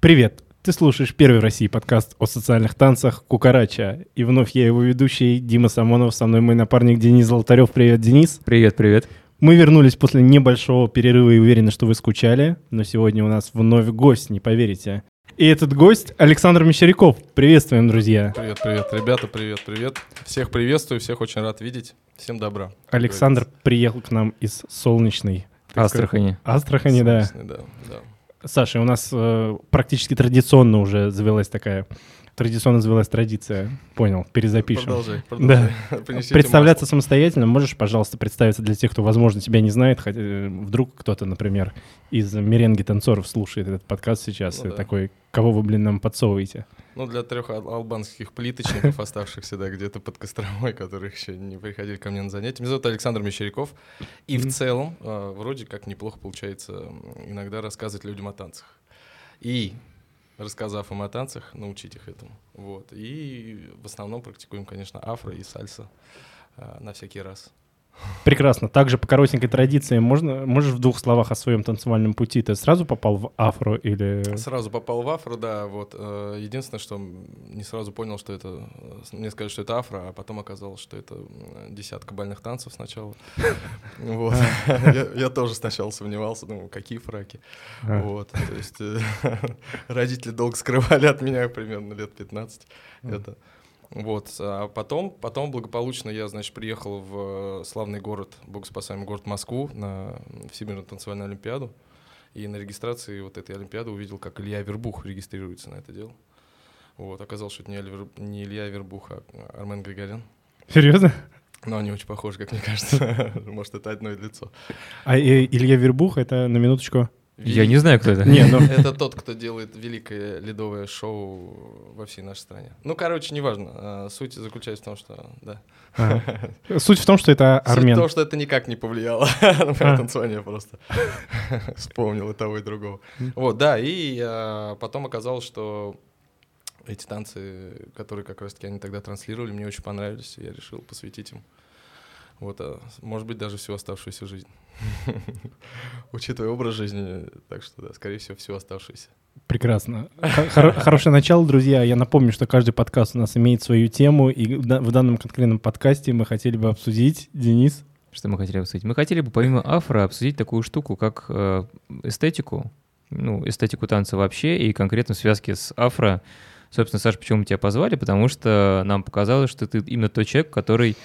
Привет! Ты слушаешь первый в России подкаст о социальных танцах «Кукарача». И вновь я его ведущий Дима Самонов, со мной мой напарник Денис Золотарев. Привет, Денис. Привет, привет. Мы вернулись после небольшого перерыва и уверены, что вы скучали. Но сегодня у нас вновь гость, не поверите. И этот гость Александр Мещеряков. Приветствуем, друзья. Привет, привет, ребята, привет, привет. Всех приветствую, всех очень рад видеть. Всем добра. Александр приехал к нам из солнечной Астрахани. Астрахани, да. Солнечный, да, да. Саша, у нас э, практически традиционно уже завелась такая традиционно завелась традиция. Понял, перезапишем. Продолжай, продолжай. Да. Представляться самостоятельно можешь, пожалуйста, представиться для тех, кто, возможно, тебя не знает, хотя э, вдруг кто-то, например, из меренги танцоров слушает этот подкаст сейчас ну, да. такой, кого вы, блин, нам подсовываете? Ну, для трех албанских плиточников, оставшихся, да, где-то под Костромой, которые еще не приходили ко мне на занятия. Меня зовут Александр Мещеряков. И в целом, а, вроде как неплохо получается иногда рассказывать людям о танцах. И рассказав им о танцах, научить их этому. Вот. И в основном практикуем, конечно, афро и сальса э, на всякий раз. Прекрасно. Также по коротенькой традиции можно, можешь в двух словах о своем танцевальном пути? Ты сразу попал в афро или... Сразу попал в афро, да. Вот. Э, единственное, что не сразу понял, что это... Мне сказали, что это афро, а потом оказалось, что это десятка бальных танцев сначала. Вот. Я тоже сначала сомневался, думал, какие фраки. Вот. То есть э, родители долго скрывали от меня примерно лет 15 это. Вот, а потом, потом благополучно я, значит, приехал в э, славный город, богоспасаемый город Москву на Всемирную танцевальную олимпиаду. И на регистрации вот этой олимпиады увидел, как Илья Вербух регистрируется на это дело. Вот, оказалось, что это не, не Илья Вербух, а Армен Григорян. Серьезно? Но они очень похожи, как мне кажется. Может, это одно лицо. А Илья Вербух — это, на минуточку, я не знаю, кто это. Не, ну... Это тот, кто делает великое ледовое шоу во всей нашей стране. Ну, короче, неважно. А, суть заключается в том, что... Да. А. Суть в том, что это армян. Суть в том, что это никак не повлияло на мое а. танцевание просто. Вспомнил и того, и другого. Вот, да, и а, потом оказалось, что эти танцы, которые как раз-таки они тогда транслировали, мне очень понравились, и я решил посвятить им вот, а, может быть, даже всю оставшуюся жизнь. Учитывая образ жизни, так что, да, скорее всего, всю оставшуюся. Прекрасно. Хор- хорошее начало, друзья. Я напомню, что каждый подкаст у нас имеет свою тему, и в данном конкретном подкасте мы хотели бы обсудить, Денис. Что мы хотели обсудить? Мы хотели бы помимо афро обсудить такую штуку, как э, эстетику, ну, эстетику танца вообще, и конкретно в связке с афро. Собственно, Саша, почему мы тебя позвали? Потому что нам показалось, что ты именно тот человек, который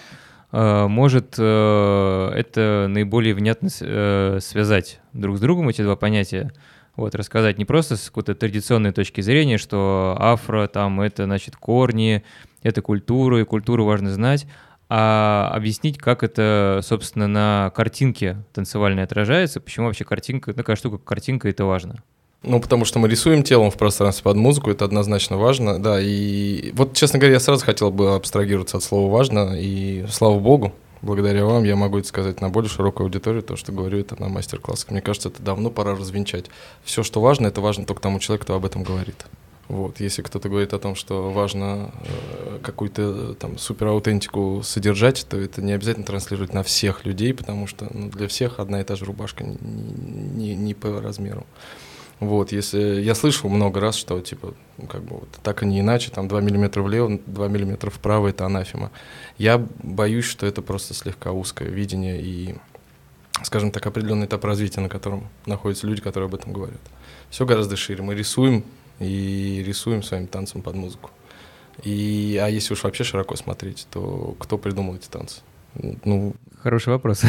может э, это наиболее внятно э, связать друг с другом эти два понятия. Вот, рассказать не просто с какой-то традиционной точки зрения, что афро, там, это, значит, корни, это культура, и культуру важно знать, а объяснить, как это, собственно, на картинке танцевальной отражается, почему вообще картинка, такая штука, как картинка, это важно. Ну, потому что мы рисуем телом в пространстве под музыку, это однозначно важно, да, и вот, честно говоря, я сразу хотел бы абстрагироваться от слова «важно», и слава богу, благодаря вам я могу это сказать на более широкую аудиторию, то, что говорю это на мастер-классах. Мне кажется, это давно пора развенчать. Все, что важно, это важно только тому человеку, кто об этом говорит. Вот, если кто-то говорит о том, что важно э, какую-то там супер аутентику содержать, то это не обязательно транслировать на всех людей, потому что ну, для всех одна и та же рубашка не, не, не по размеру. Вот, если я слышал много раз, что типа, ну, как бы вот так и не иначе, там 2 миллиметра влево, 2 миллиметра вправо это анафема. Я боюсь, что это просто слегка узкое видение и, скажем так, определенный этап развития, на котором находятся люди, которые об этом говорят. Все гораздо шире. Мы рисуем и рисуем своим танцем под музыку. И, а если уж вообще широко смотреть, то кто придумал эти танцы? Ну, Хороший вопрос.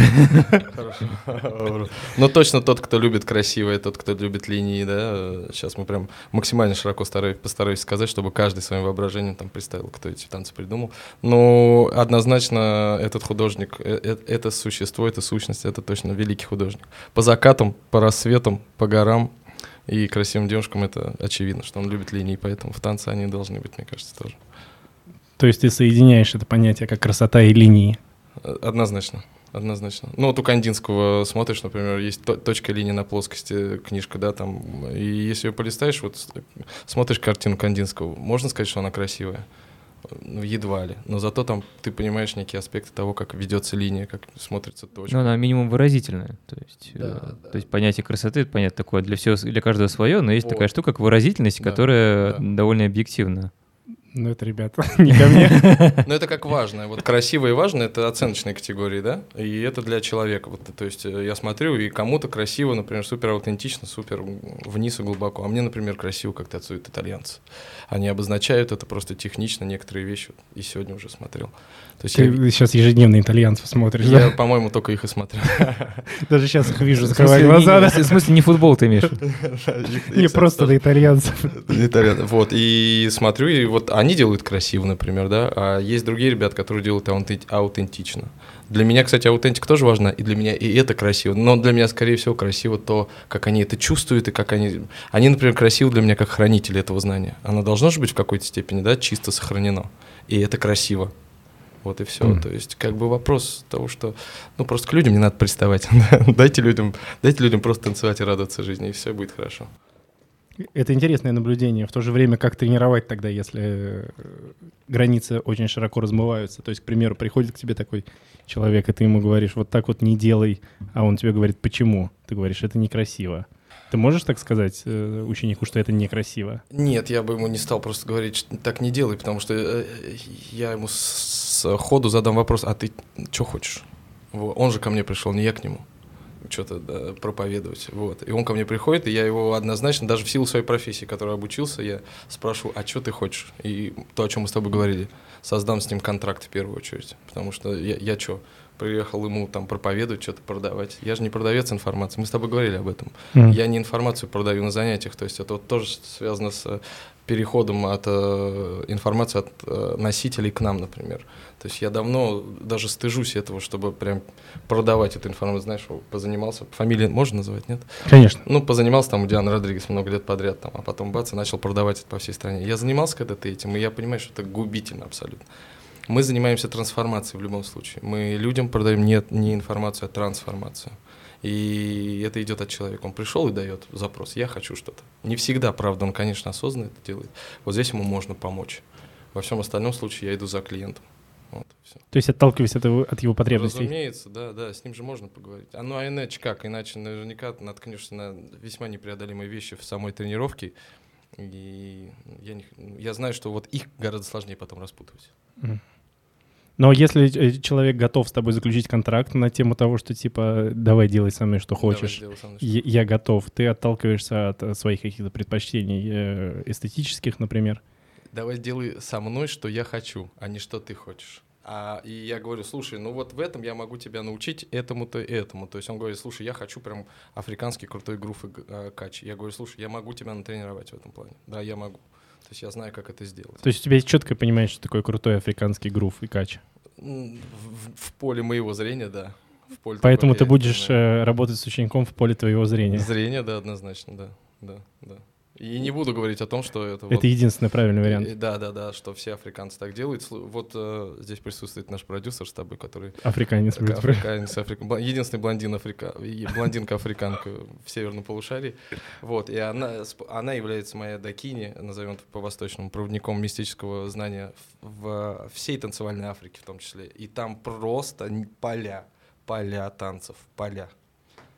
Ну, точно тот, кто любит красивое, тот, кто любит линии, да. Сейчас мы прям максимально широко постараюсь сказать, чтобы каждый своим воображением там представил, кто эти танцы придумал. Но однозначно этот художник, э, э, это существо, это сущность, это точно великий художник. По закатам, по рассветам, по горам и красивым девушкам это очевидно, что он любит линии, поэтому в танце они должны быть, мне кажется, тоже. То есть ты соединяешь это понятие как красота и линии? Однозначно. Однозначно. Ну, вот у Кандинского смотришь, например, есть точка линии на плоскости, книжка, да, там, и если ее полистаешь, вот смотришь картину Кандинского, можно сказать, что она красивая? ну, едва ли. Но зато там ты понимаешь некие аспекты того, как ведется линия, как смотрится точка. Ну, она минимум выразительная. То есть, да, э, да. то есть понятие красоты, это понятно, такое для, всего, для каждого свое, но есть вот. такая штука, как выразительность, да, которая да. довольно объективна. Ну, это, ребята, не ко мне. Но это как важно. Вот красиво и важно — это оценочные категории, да? И это для человека. Вот, то есть э, я смотрю, и кому-то красиво, например, супер аутентично, супер вниз и глубоко. А мне, например, красиво, как танцуют итальянцы. Они обозначают это просто технично, некоторые вещи. И сегодня уже смотрел. То есть Ты я... сейчас ежедневно итальянцев смотришь, Я, да? по-моему, только их и смотрю. Даже сейчас их вижу, закрывая глаза. В смысле, не футбол ты имеешь? Не просто на итальянцев. Вот, и смотрю, и вот они делают красиво, например, да, а есть другие ребята, которые делают аутентично. Для меня, кстати, аутентика тоже важна, и для меня и это красиво. Но для меня, скорее всего, красиво то, как они это чувствуют, и как они... Они, например, красивы для меня как хранители этого знания. Оно должно же быть в какой-то степени, да, чисто сохранено. И это красиво. Вот и все. Mm. То есть, как бы вопрос того, что ну просто к людям не надо приставать. дайте людям, дайте людям просто танцевать и радоваться жизни, и все будет хорошо. Это интересное наблюдение. В то же время, как тренировать тогда, если э, границы очень широко размываются? То есть, к примеру, приходит к тебе такой человек, и ты ему говоришь, вот так вот не делай, а он тебе говорит, почему? Ты говоришь, это некрасиво. Ты можешь так сказать э, ученику, что это некрасиво? Нет, я бы ему не стал просто говорить, что так не делай, потому что э, я ему с ходу задам вопрос, а ты что хочешь? Он же ко мне пришел, не я к нему что-то да, проповедовать. Вот. И он ко мне приходит, и я его однозначно, даже в силу своей профессии, которой обучился, я спрашиваю, а что ты хочешь? И то, о чем мы с тобой говорили, создам с ним контракт в первую очередь. Потому что я, я что, приехал ему там проповедовать, что-то продавать. Я же не продавец информации. Мы с тобой говорили об этом. Mm. Я не информацию продаю на занятиях. То есть это вот тоже связано с переходом от э, информации от э, носителей к нам, например. То есть я давно даже стыжусь этого, чтобы прям продавать эту информацию. Знаешь, позанимался, фамилию можно называть, нет? Конечно. Ну, позанимался там у Дианы Родригес много лет подряд, там, а потом бац, и начал продавать это по всей стране. Я занимался когда-то этим, и я понимаю, что это губительно абсолютно. Мы занимаемся трансформацией в любом случае. Мы людям продаем не, не информацию, а трансформацию. И это идет от человека. Он пришел и дает запрос. Я хочу что-то. Не всегда, правда, он, конечно, осознанно это делает. Вот здесь ему можно помочь. Во всем остальном случае я иду за клиентом. Вот, все. То есть отталкиваясь от его, от его потребностей? Разумеется, да, да, с ним же можно поговорить. А ну а иначе как? Иначе наверняка наткнешься на весьма непреодолимые вещи в самой тренировке. И я, не, я знаю, что вот их гораздо сложнее потом распутывать. Mm. Но если э, человек готов с тобой заключить контракт на тему того, что типа давай делай со мной что хочешь, мной, что я, я готов, ты отталкиваешься от э, своих каких-то предпочтений э, эстетических, например. Давай делай со мной, что я хочу, а не что ты хочешь. А, и я говорю, слушай, ну вот в этом я могу тебя научить этому-то и этому. То есть он говорит, слушай, я хочу прям африканский крутой грув и э, кач. Я говорю, слушай, я могу тебя натренировать в этом плане. Да, я могу. То есть я знаю, как это сделать. То есть у тебя есть четкое понимание, что такое крутой африканский грув и кач? В, в поле моего зрения, да. В поле Поэтому ты будешь э, работать с учеником в поле твоего зрения. Зрение, да, однозначно, да, да, да. И не буду говорить о том, что это... Это вот, единственный правильный вариант. И, да, да, да, что все африканцы так делают. Вот э, здесь присутствует наш продюсер с тобой, который... Африканец. Будет африканец, африк... единственный блондин африка... блондинка-африканка в северном полушарии. Вот, и она, она является моей докини, назовем по-восточному, проводником мистического знания в всей танцевальной Африке в том числе. И там просто поля, поля танцев, поля.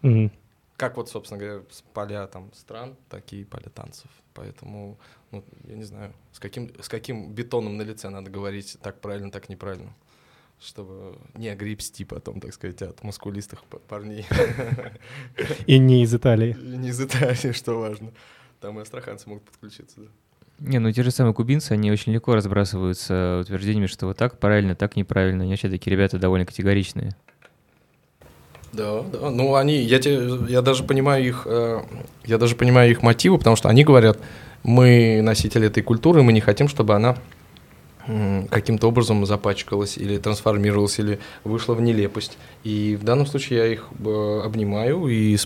Угу как вот, собственно говоря, поля там стран, такие поля танцев. Поэтому, ну, я не знаю, с каким, с каким бетоном на лице надо говорить так правильно, так неправильно. Чтобы не огребсти потом, так сказать, от мускулистых парней. И не из Италии. И не из Италии, что важно. Там и астраханцы могут подключиться, да. Не, ну те же самые кубинцы, они очень легко разбрасываются утверждениями, что вот так правильно, так неправильно. Они вообще такие ребята довольно категоричные. Да, да. Ну, они, я, те, я даже понимаю их, э, я даже понимаю их мотивы, потому что они говорят, мы носители этой культуры, мы не хотим, чтобы она каким-то образом запачкалась или трансформировалась, или вышла в нелепость. И в данном случае я их э, обнимаю и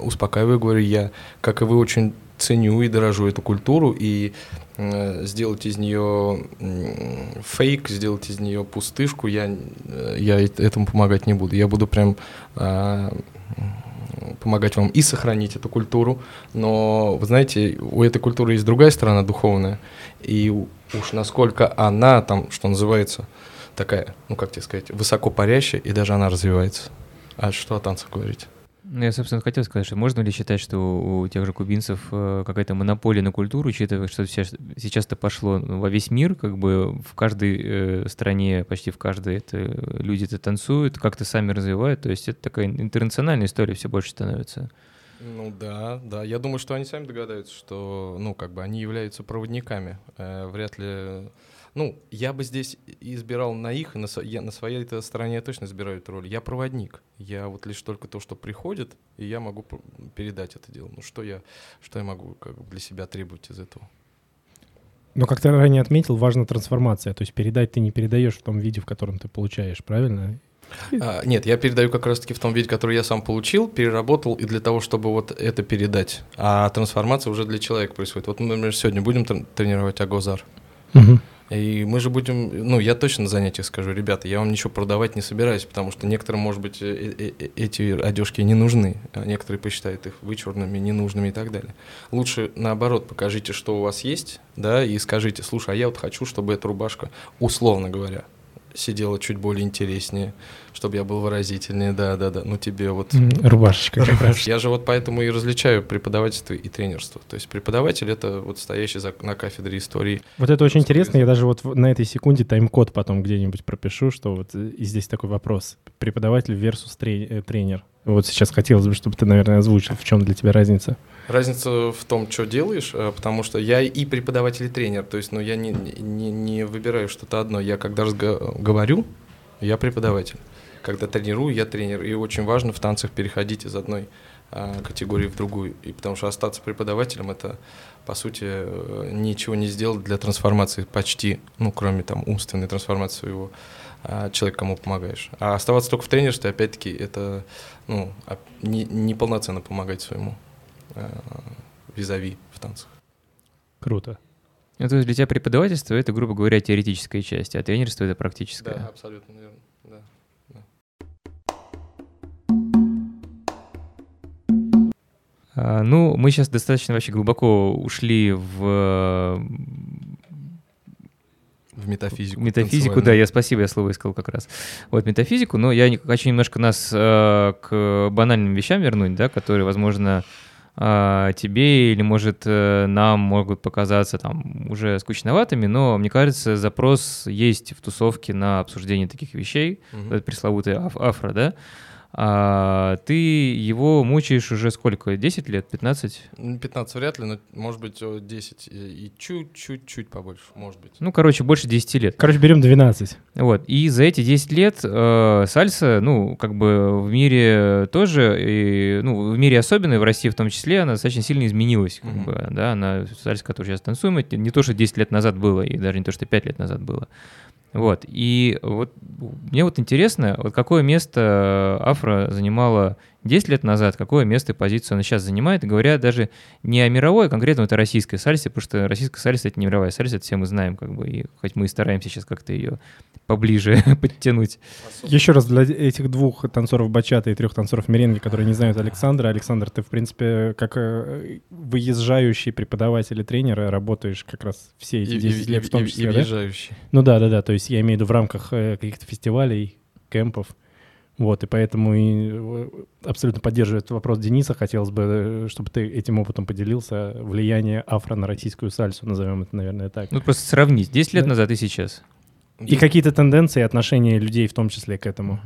успокаиваю, говорю, я, как и вы, очень ценю и дорожу эту культуру, и Э, сделать из нее фейк, сделать из нее пустышку, я, э, я этому помогать не буду. Я буду прям а, помогать вам и сохранить эту культуру, но, вы знаете, у этой культуры есть другая сторона духовная, и уж насколько она там, что называется, такая, ну как тебе сказать, высоко парящая, и даже она развивается. А что о танцах говорить? Ну, я, собственно, хотел сказать, что можно ли считать, что у тех же кубинцев э, какая-то монополия на культуру, учитывая, что сейчас, сейчас это пошло во весь мир, как бы в каждой э, стране, почти в каждой это, люди это танцуют, как-то сами развивают, то есть это такая интернациональная история все больше становится. Ну да, да. Я думаю, что они сами догадаются, что, ну, как бы они являются проводниками. Э, вряд ли ну, я бы здесь избирал на их, на, я, на своей -то стороне я точно избираю эту роль. Я проводник. Я вот лишь только то, что приходит, и я могу передать это дело. Ну, что я, что я могу как бы для себя требовать из этого? Но, как ты ранее отметил, важна трансформация. То есть передать ты не передаешь в том виде, в котором ты получаешь, правильно? А, нет, я передаю как раз-таки в том виде, который я сам получил, переработал, и для того, чтобы вот это передать. А трансформация уже для человека происходит. Вот мы, например, сегодня будем тренировать Агозар. Угу. И мы же будем, ну, я точно на занятиях скажу, ребята, я вам ничего продавать не собираюсь, потому что некоторым, может быть, э, э, э, эти одежки не нужны, а некоторые посчитают их вычурными, ненужными и так далее. Лучше, наоборот, покажите, что у вас есть, да, и скажите, слушай, а я вот хочу, чтобы эта рубашка, условно говоря, сидела чуть более интереснее, чтобы я был выразительнее, да-да-да, ну тебе вот... Рубашечка как раз. Я же вот поэтому и различаю преподавательство и тренерство. То есть преподаватель — это вот стоящий за, на кафедре истории. Вот это очень интересно, я даже вот на этой секунде тайм-код потом где-нибудь пропишу, что вот э, и здесь такой вопрос. Преподаватель versus э, тренер. Вот сейчас хотелось бы, чтобы ты, наверное, озвучил, в чем для тебя разница. Разница в том, что делаешь, э, потому что я и преподаватель, и тренер. То есть, ну, я не, не, не выбираю что-то одно. Я когда говорю, я преподаватель. Когда тренирую, я тренер. И очень важно в танцах переходить из одной а, категории в другую. И потому что остаться преподавателем это, по сути, э, ничего не сделать для трансформации почти, ну, кроме там умственной трансформации своего а, человека, кому помогаешь. А оставаться только в тренерстве, опять-таки, это ну, неполноценно не помогать своему Э, визави в танцах. Круто. Ну, то есть для тебя преподавательство — это, грубо говоря, теоретическая часть, а тренерство — это практическая. Да, абсолютно верно. Ну, мы сейчас достаточно вообще глубоко ушли в в метафизику. Метафизику, да, я спасибо, я слово искал как раз. Вот метафизику, но я хочу немножко нас э, к банальным вещам вернуть, да, которые, возможно, а, тебе или, может, э, нам могут показаться там уже скучноватыми, но, мне кажется, запрос есть в тусовке на обсуждение таких вещей, mm-hmm. этот пресловутый аф- афро, да, а, ты его мучаешь уже сколько? 10 лет? 15? 15 вряд ли, но может быть 10 и чуть-чуть-чуть побольше, может быть. Ну, короче, больше 10 лет. Короче, берем 12. Вот. И за эти 10 лет э, сальса, ну, как бы в мире тоже, и, ну, в мире особенно, и в России в том числе, она достаточно сильно изменилась. Как mm-hmm. бы, да, она, сальса, которую сейчас танцуем, это не то, что 10 лет назад было, и даже не то, что 5 лет назад было. Вот. И вот мне вот интересно, вот какое место Афро занимала 10 лет назад, какое место и позицию она сейчас занимает, говоря даже не о мировой, а конкретно это российской сальсе, потому что российская сальса — это не мировая сальса, это все мы знаем, как бы, и хоть мы и стараемся сейчас как-то ее поближе подтянуть. Еще раз для этих двух танцоров бачата и трех танцоров меренги, которые не знают Александра. Александр, ты, в принципе, как э, выезжающий преподаватель и тренер работаешь как раз все эти 10 лет в том числе, и, и, и. Да? Ну да, да, да, то есть я имею в виду в рамках э, каких-то фестивалей, кемпов. Вот, и поэтому и э, абсолютно поддерживает вопрос Дениса. Хотелось бы, чтобы ты этим опытом поделился. Влияние афро на российскую сальсу, назовем это, наверное, так. Ну, просто сравнить. 10 лет да. назад и сейчас. И какие-то тенденции, отношения людей в том числе к этому.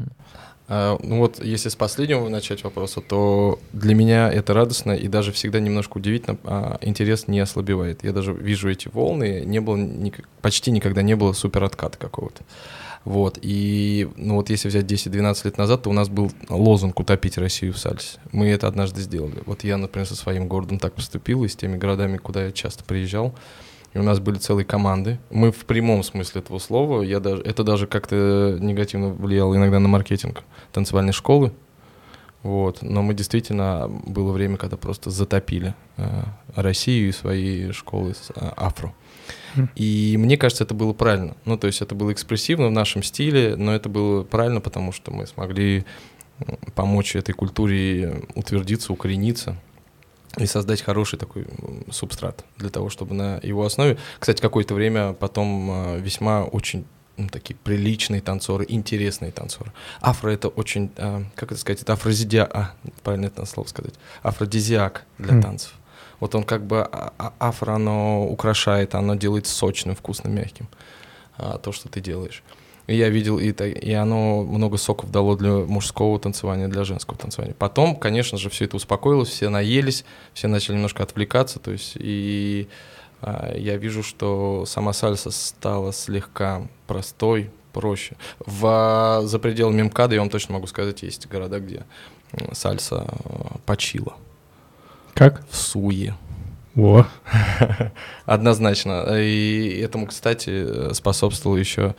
А, ну вот, если с последнего начать вопроса, то для меня это радостно и даже всегда немножко удивительно, а интерес не ослабевает. Я даже вижу эти волны, не было, почти никогда не было супер отката какого-то. Вот, и, ну вот если взять 10-12 лет назад, то у нас был лозунг «Утопить Россию в сальсе». Мы это однажды сделали. Вот я, например, со своим городом так поступил, и с теми городами, куда я часто приезжал, и у нас были целые команды. Мы в прямом смысле этого слова, я даже, это даже как-то негативно влияло иногда на маркетинг танцевальной школы. Вот. Но мы действительно, было время, когда просто затопили э, Россию и свои школы с э, афро. И мне кажется, это было правильно. Ну, то есть это было экспрессивно в нашем стиле, но это было правильно, потому что мы смогли помочь этой культуре утвердиться, укорениться и создать хороший такой субстрат для того, чтобы на его основе, кстати, какое-то время потом э, весьма очень ну, такие приличные танцоры, интересные танцоры. Афро это очень, э, как это сказать, это афродизиак, а, правильно это слово сказать, афродизиак для mm. танцев. Вот он как бы а, а, афро, оно украшает, оно делает сочным, вкусным, мягким а, то, что ты делаешь. И я видел, и, и оно много соков дало для мужского танцевания, для женского танцевания. Потом, конечно же, все это успокоилось, все наелись, все начали немножко отвлекаться, то есть и я вижу, что сама сальса стала слегка простой, проще. В, за пределами МКАДа, я вам точно могу сказать, есть города, где сальса почила. Как? В Суе. О. Однозначно. И этому, кстати, способствовало еще,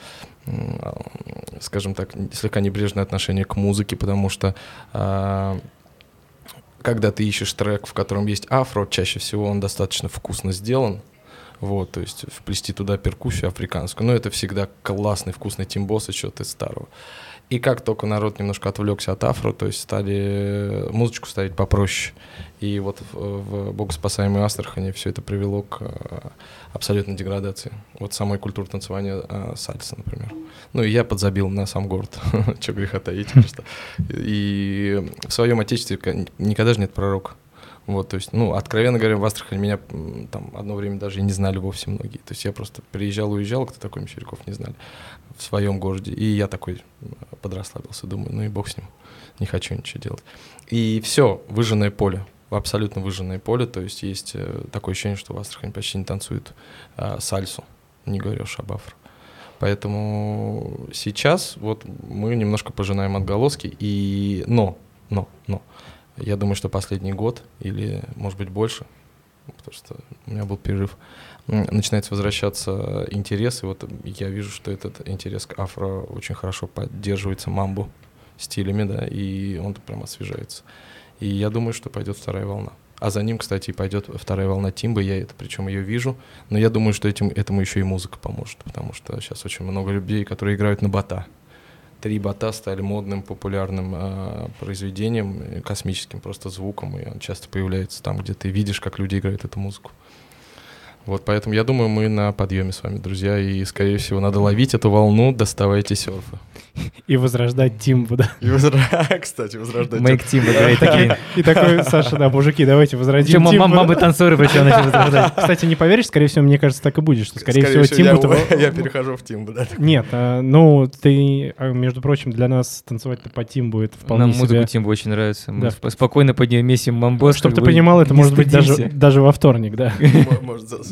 скажем так, слегка небрежное отношение к музыке, потому что а, когда ты ищешь трек, в котором есть афро, чаще всего он достаточно вкусно сделан, вот, то есть вплести туда перкуссию африканскую. Но это всегда классный, вкусный тимбос еще из старого. И как только народ немножко отвлекся от афро, то есть стали музычку ставить попроще. И вот в, в богоспасаемой Астрахани все это привело к э, абсолютной деградации. Вот самой культуры танцевания э, сальса, например. Ну и я подзабил на сам город. Че греха таить просто. И в своем отечестве никогда же нет пророка. Вот, то есть, ну, откровенно говоря, в Астрахани меня там одно время даже и не знали вовсе многие. То есть я просто приезжал, уезжал, кто такой Мещеряков не знали в своем городе. И я такой подрасслабился, думаю, ну и бог с ним, не хочу ничего делать. И все, выжженное поле, абсолютно выжженное поле, то есть есть э, такое ощущение, что в Астрахани почти не танцуют а, сальсу, не говоря уж об афро. Поэтому сейчас вот мы немножко пожинаем отголоски, и но, но, но, я думаю, что последний год или, может быть, больше, потому что у меня был перерыв, начинается возвращаться интерес, и вот я вижу, что этот интерес к афро очень хорошо поддерживается мамбу стилями, да, и он прям освежается. И я думаю, что пойдет вторая волна. А за ним, кстати, пойдет вторая волна Тимбы, я это причем ее вижу. Но я думаю, что этим, этому еще и музыка поможет, потому что сейчас очень много людей, которые играют на бота. Три бота стали модным, популярным э, произведением, космическим просто звуком, и он часто появляется там, где ты видишь, как люди играют эту музыку. Вот поэтому я думаю, мы на подъеме с вами, друзья, и, скорее всего, надо ловить эту волну, доставайте серфы. И возрождать Тимбу, да. И возрождать, кстати, возрождать Мейк Тимбу, да, и такие. И такой, Саша, да, мужики, давайте возродим Тимбу. мамы танцоры причем начали возрождать. Кстати, не поверишь, скорее всего, мне кажется, так и будет, что, скорее всего, Тимбу... Я перехожу в Тимбу, да. Нет, а, ну, ты, а, между прочим, для нас танцевать по Тимбу это вполне Нам музыку Тимбу очень нравится. Мы спокойно под нее месим мамбос. Чтобы ты понимал, это может быть даже во вторник, да.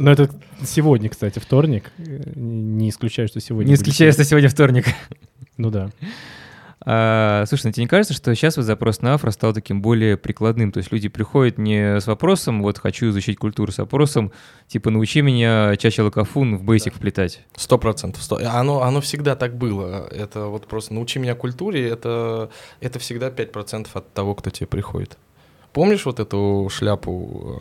Но это сегодня, кстати, вторник. Не исключаю, что сегодня. Не исключаю, что сегодня вторник. Ну да. А, слушай, ну тебе не кажется, что сейчас вот запрос на афро стал таким более прикладным? То есть люди приходят не с вопросом, вот хочу изучить культуру, с вопросом, типа, научи меня чаще лакофун в бейсик да. вплетать. Сто процентов. Оно, оно всегда так было. Это вот просто научи меня культуре, это, это всегда 5% от того, кто тебе приходит. Помнишь вот эту шляпу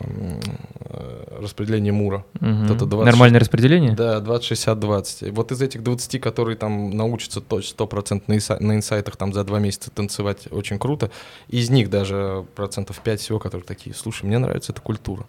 э, распределения Мура? Угу. Вот это 20, Нормальное распределение? Да, 20-60-20. Вот из этих 20, которые там научатся точно 100% на, на инсайтах там за два месяца танцевать очень круто, из них даже процентов 5 всего, которые такие, слушай, мне нравится эта культура.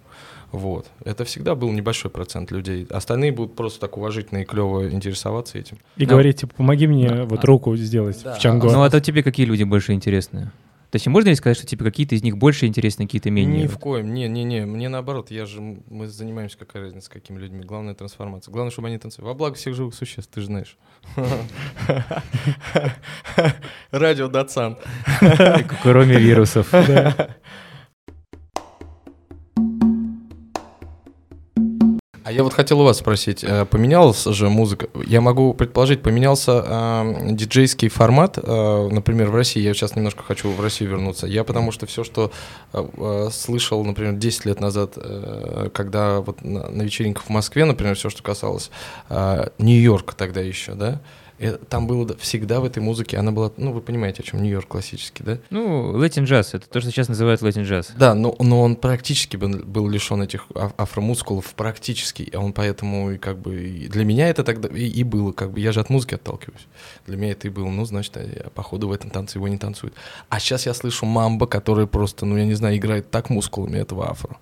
Вот. Это всегда был небольшой процент людей. Остальные будут просто так уважительно и клево интересоваться этим. И Но... говорить, типа, помоги мне да, вот а, руку сделать да, в Чангу. Ну, а то тебе какие люди больше интересные? То есть можно ли сказать, что типа какие-то из них больше интересны, какие-то менее? Ни в коем, не, не, не. Мне наоборот, я же мы занимаемся какая разница с какими людьми. Главное трансформация. Главное, чтобы они танцевали. Во благо всех живых существ, ты же знаешь. Радио Датсан. Кроме вирусов. А я вот хотел у вас спросить, э, поменялась же музыка? Я могу предположить, поменялся э, диджейский формат, э, например, в России. Я сейчас немножко хочу в Россию вернуться. Я потому что все, что э, э слышал, например, 10 лет назад, э, когда вот на, на вечеринках в Москве, например, все, что касалось э, Нью-Йорка тогда еще, да, там было да, всегда в этой музыке, она была, ну, вы понимаете, о чем Нью-Йорк классический, да? Ну, Latin джаз, это то, что сейчас называют Latin джаз. Да, но, но он практически был, лишен этих а- афромускулов, практически, и он поэтому и как бы и для меня это тогда и, и было, как бы я же от музыки отталкиваюсь. Для меня это и было, ну, значит, а я, походу в этом танце его не танцуют. А сейчас я слышу мамба, который просто, ну, я не знаю, играет так мускулами этого афро.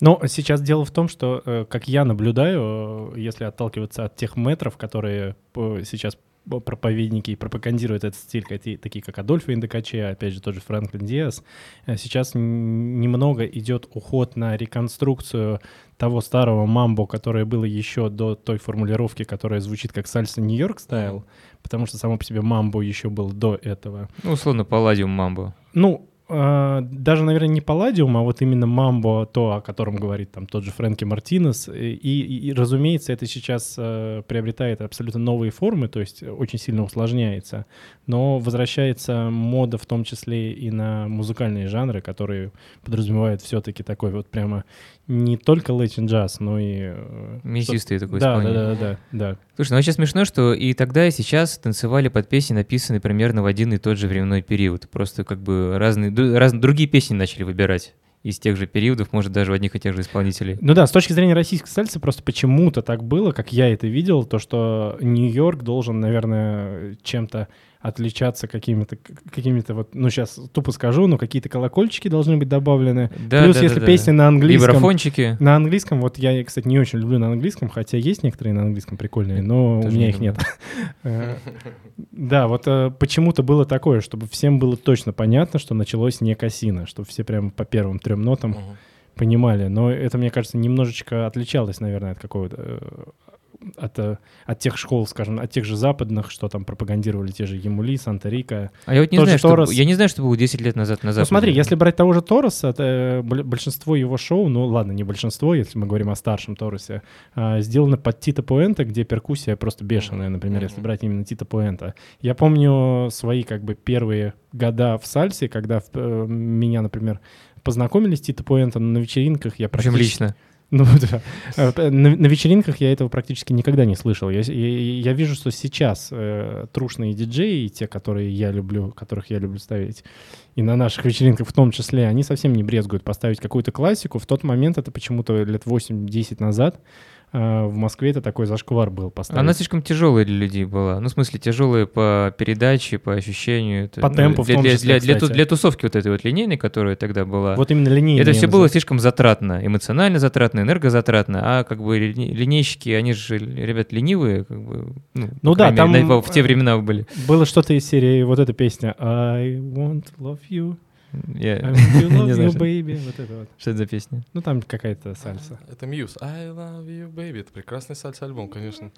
Но сейчас дело в том, что, э, как я наблюдаю, э, если отталкиваться от тех метров, которые э, сейчас проповедники и пропагандируют этот стиль, такие как Адольфо Индокаче, опять же, тот же Франклин Диас, сейчас немного идет уход на реконструкцию того старого мамбо, которое было еще до той формулировки, которая звучит как сальса Нью-Йорк стайл, потому что само по себе мамбо еще был до этого. Ну, условно, палладиум мамбо. Ну, даже, наверное, не Палладиум, а вот именно Мамбо, то, о котором говорит там тот же Фрэнки Мартинес. И, и, и разумеется, это сейчас э, приобретает абсолютно новые формы, то есть очень сильно усложняется. Но возвращается мода в том числе и на музыкальные жанры, которые подразумевают все-таки такой вот прямо не только латин джаз, но и... Э, Мясистый такой да, да, да, да, да. Слушай, ну вообще смешно, что и тогда, и сейчас танцевали под песни, написанные примерно в один и тот же временной период. Просто как бы разные, раз, другие песни начали выбирать из тех же периодов, может, даже у одних и тех же исполнителей. Ну да, с точки зрения российской сальсы просто почему-то так было, как я это видел, то, что Нью-Йорк должен, наверное, чем-то отличаться какими-то, какими-то вот, ну сейчас тупо скажу, но какие-то колокольчики должны быть добавлены. Да, Плюс да, если да, песня да. на английском. Вибрафончики. На английском, вот я, кстати, не очень люблю на английском, хотя есть некоторые на английском прикольные, но Тоже у меня не их нет. Э, да, вот э, почему-то было такое, чтобы всем было точно понятно, что началось не кассино, чтобы все прямо по первым трем нотам понимали. Но это, мне кажется, немножечко отличалось, наверное, от какого-то э, от, э, от тех школ, скажем, от тех же западных, что там пропагандировали те же Емули, Санта-Рика. А я вот не знаю, что, я не знаю, что было 10 лет назад на Западе. Ну смотри, если брать того же Тороса, это э, большинство его шоу, ну ладно, не большинство, если мы говорим о старшем Торосе, а, сделано под Тита Пуэнта, где перкуссия просто бешеная, например, если брать именно Тита Пуэнта. Я помню свои как бы первые года в сальсе, когда э, меня, например, познакомили с Тита Пуэнтом на вечеринках, я практически... Причем лично? Ну да. Э, на, на вечеринках я этого практически никогда не слышал. Я, я, я вижу, что сейчас э, трушные диджеи, те, которые я люблю, которых я люблю ставить, и на наших вечеринках в том числе, они совсем не брезгуют поставить какую-то классику. В тот момент, это почему-то лет 8-10 назад, а, в Москве это такой зашквар был поставить. Она слишком тяжелая для людей была. Ну, в смысле, тяжелая по передаче, по ощущению. Это, по темпу для, в том для, числе, для, для, для тусовки вот этой вот линейной, которая тогда была. Вот именно линейная. Это все было слишком затратно, эмоционально затратно, энергозатратно, а как бы линейщики, они же, ребят, ленивые, как бы, ну, ну да, там мере, в те времена были. Было что-то из серии вот эта песня I want love you. Я you love you, baby. Вот это вот. Что это за песня? Ну, там какая-то сальса. Это Muse. I love you, baby. Это прекрасный сальса-альбом, конечно.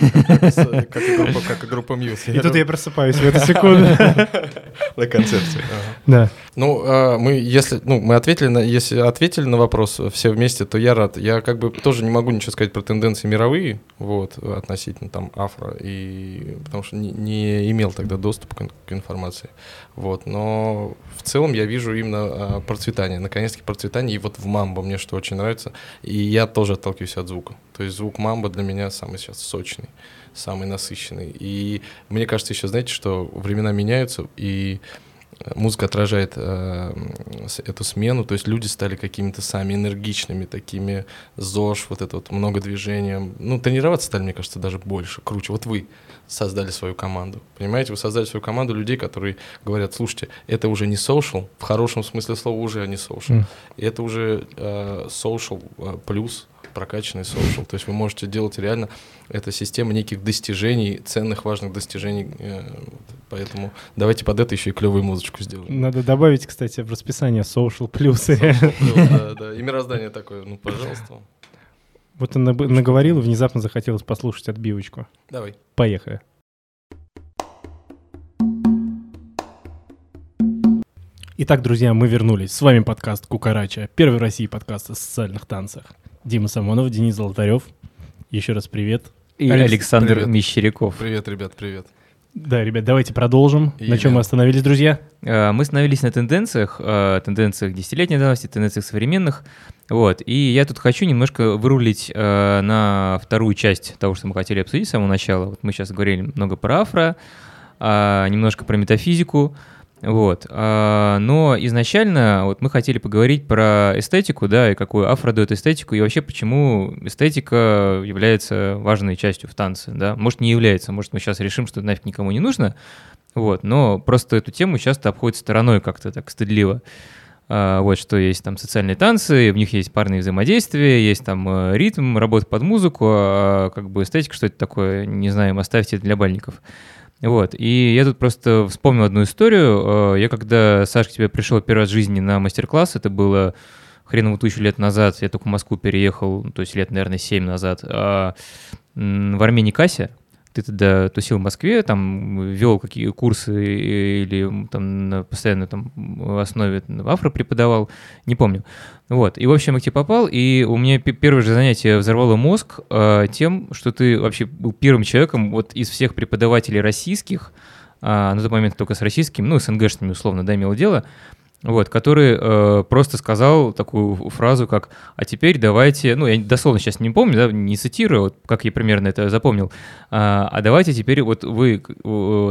Как и группа Muse. И тут я просыпаюсь в эту секунду. На концерте. Да. Ну, а, мы, если, ну, мы ответили на, если ответили на вопрос все вместе, то я рад. Я как бы тоже не могу ничего сказать про тенденции мировые, вот, относительно там афро, и потому что не, не имел тогда доступа к, к информации, вот. Но в целом я вижу именно а, процветание, наконец-таки процветание, и вот в мамбо мне что очень нравится, и я тоже отталкиваюсь от звука. То есть звук мамбо для меня самый сейчас сочный, самый насыщенный. И мне кажется еще, знаете, что времена меняются, и музыка отражает э, эту смену, то есть люди стали какими-то сами энергичными, такими ЗОЖ, вот это вот много движения. Ну, тренироваться стали, мне кажется, даже больше, круче. Вот вы создали свою команду, понимаете? Вы создали свою команду людей, которые говорят, слушайте, это уже не social, в хорошем смысле слова уже не social, mm. это уже э, social э, плюс, прокачанный social. То есть вы можете делать реально это система неких достижений, ценных, важных достижений. Э, поэтому давайте под это еще и клевую музычку сделаем. Надо добавить, кстати, в расписание social плюсы. Да, да. И мироздание такое, ну, пожалуйста. Вот он наговорил, внезапно захотелось послушать отбивочку. Давай. Поехали. Итак, друзья, мы вернулись. С вами подкаст Кукарача, первый в России подкаст о социальных танцах. Дима Самонов, Денис Золотарев. Еще раз привет. И Алекс... Александр привет. Мещеряков. Привет, ребят, привет. Да, ребят, давайте продолжим. И на чем да. мы остановились, друзья? Э, Мы остановились на тенденциях, э, тенденциях десятилетней давности, тенденциях современных. Вот. И я тут хочу немножко вырулить э, на вторую часть того, что мы хотели обсудить с самого начала. Вот мы сейчас говорили много про афро, а, немножко про метафизику. Вот. А, Но изначально вот мы хотели поговорить про эстетику, да, и какую афро дает эстетику, и вообще почему эстетика является важной частью в танце, да. Может, не является, может, мы сейчас решим, что нафиг никому не нужно, вот, но просто эту тему часто обходит стороной как-то так стыдливо. А, Вот что есть там социальные танцы, в них есть парные взаимодействия, есть там э, ритм, работа под музыку, а как бы эстетика, что это такое, не знаем, оставьте это для бальников. Вот, и я тут просто вспомнил одну историю. Э, Я когда, Саш, к тебе пришел первый раз в жизни на мастер-класс, это было хреновую тучу лет назад, я только в Москву переехал, то есть лет, наверное, 7 назад, а, в Армении Кася, ты тогда тусил в Москве, там вел какие курсы или там на постоянной там основе в афро преподавал, не помню. Вот, и в общем я к тебе попал, и у меня пе- первое же занятие взорвало мозг э, тем, что ты вообще был первым человеком вот из всех преподавателей российских, а, на тот момент только с российским, ну, СНГшными условно, да, имел дело, вот, который э, просто сказал такую фразу, как «А теперь давайте...» Ну, я дословно сейчас не помню, да, не цитирую, вот, как я примерно это запомнил. «А, а давайте теперь вот вы,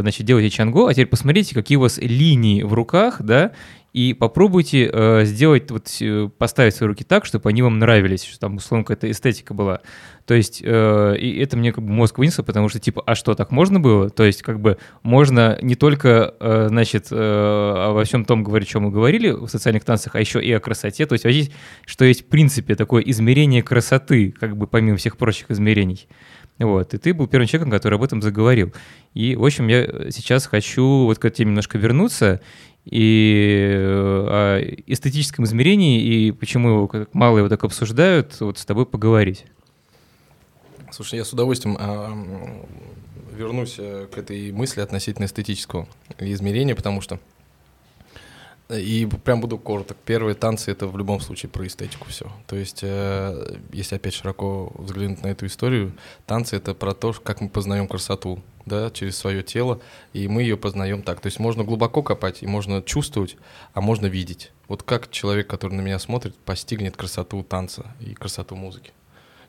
значит, делаете чанго, а теперь посмотрите, какие у вас линии в руках, да, и попробуйте э, сделать, вот, э, поставить свои руки так, чтобы они вам нравились, что там, условно, какая-то эстетика была. То есть, э, и это мне как бы мозг вынесло, потому что, типа, а что, так можно было? То есть, как бы, можно не только, э, значит, э, обо всем том говорить, о чем мы говорили в социальных танцах, а еще и о красоте. То есть, вообще, что есть, в принципе, такое измерение красоты, как бы, помимо всех прочих измерений. Вот, и ты был первым человеком, который об этом заговорил. И, в общем, я сейчас хочу вот к этой теме немножко вернуться и э, о эстетическом измерении и почему его мало его так обсуждают, вот с тобой поговорить. Слушай, я с удовольствием вернусь э, к этой мысли относительно эстетического измерения, потому что и прям буду короток. Первые танцы это в любом случае про эстетику все. То есть, э, если опять широко взглянуть на эту историю, танцы это про то, как мы познаем красоту, да, через свое тело, и мы ее познаем так. То есть можно глубоко копать, и можно чувствовать, а можно видеть. Вот как человек, который на меня смотрит, постигнет красоту танца и красоту музыки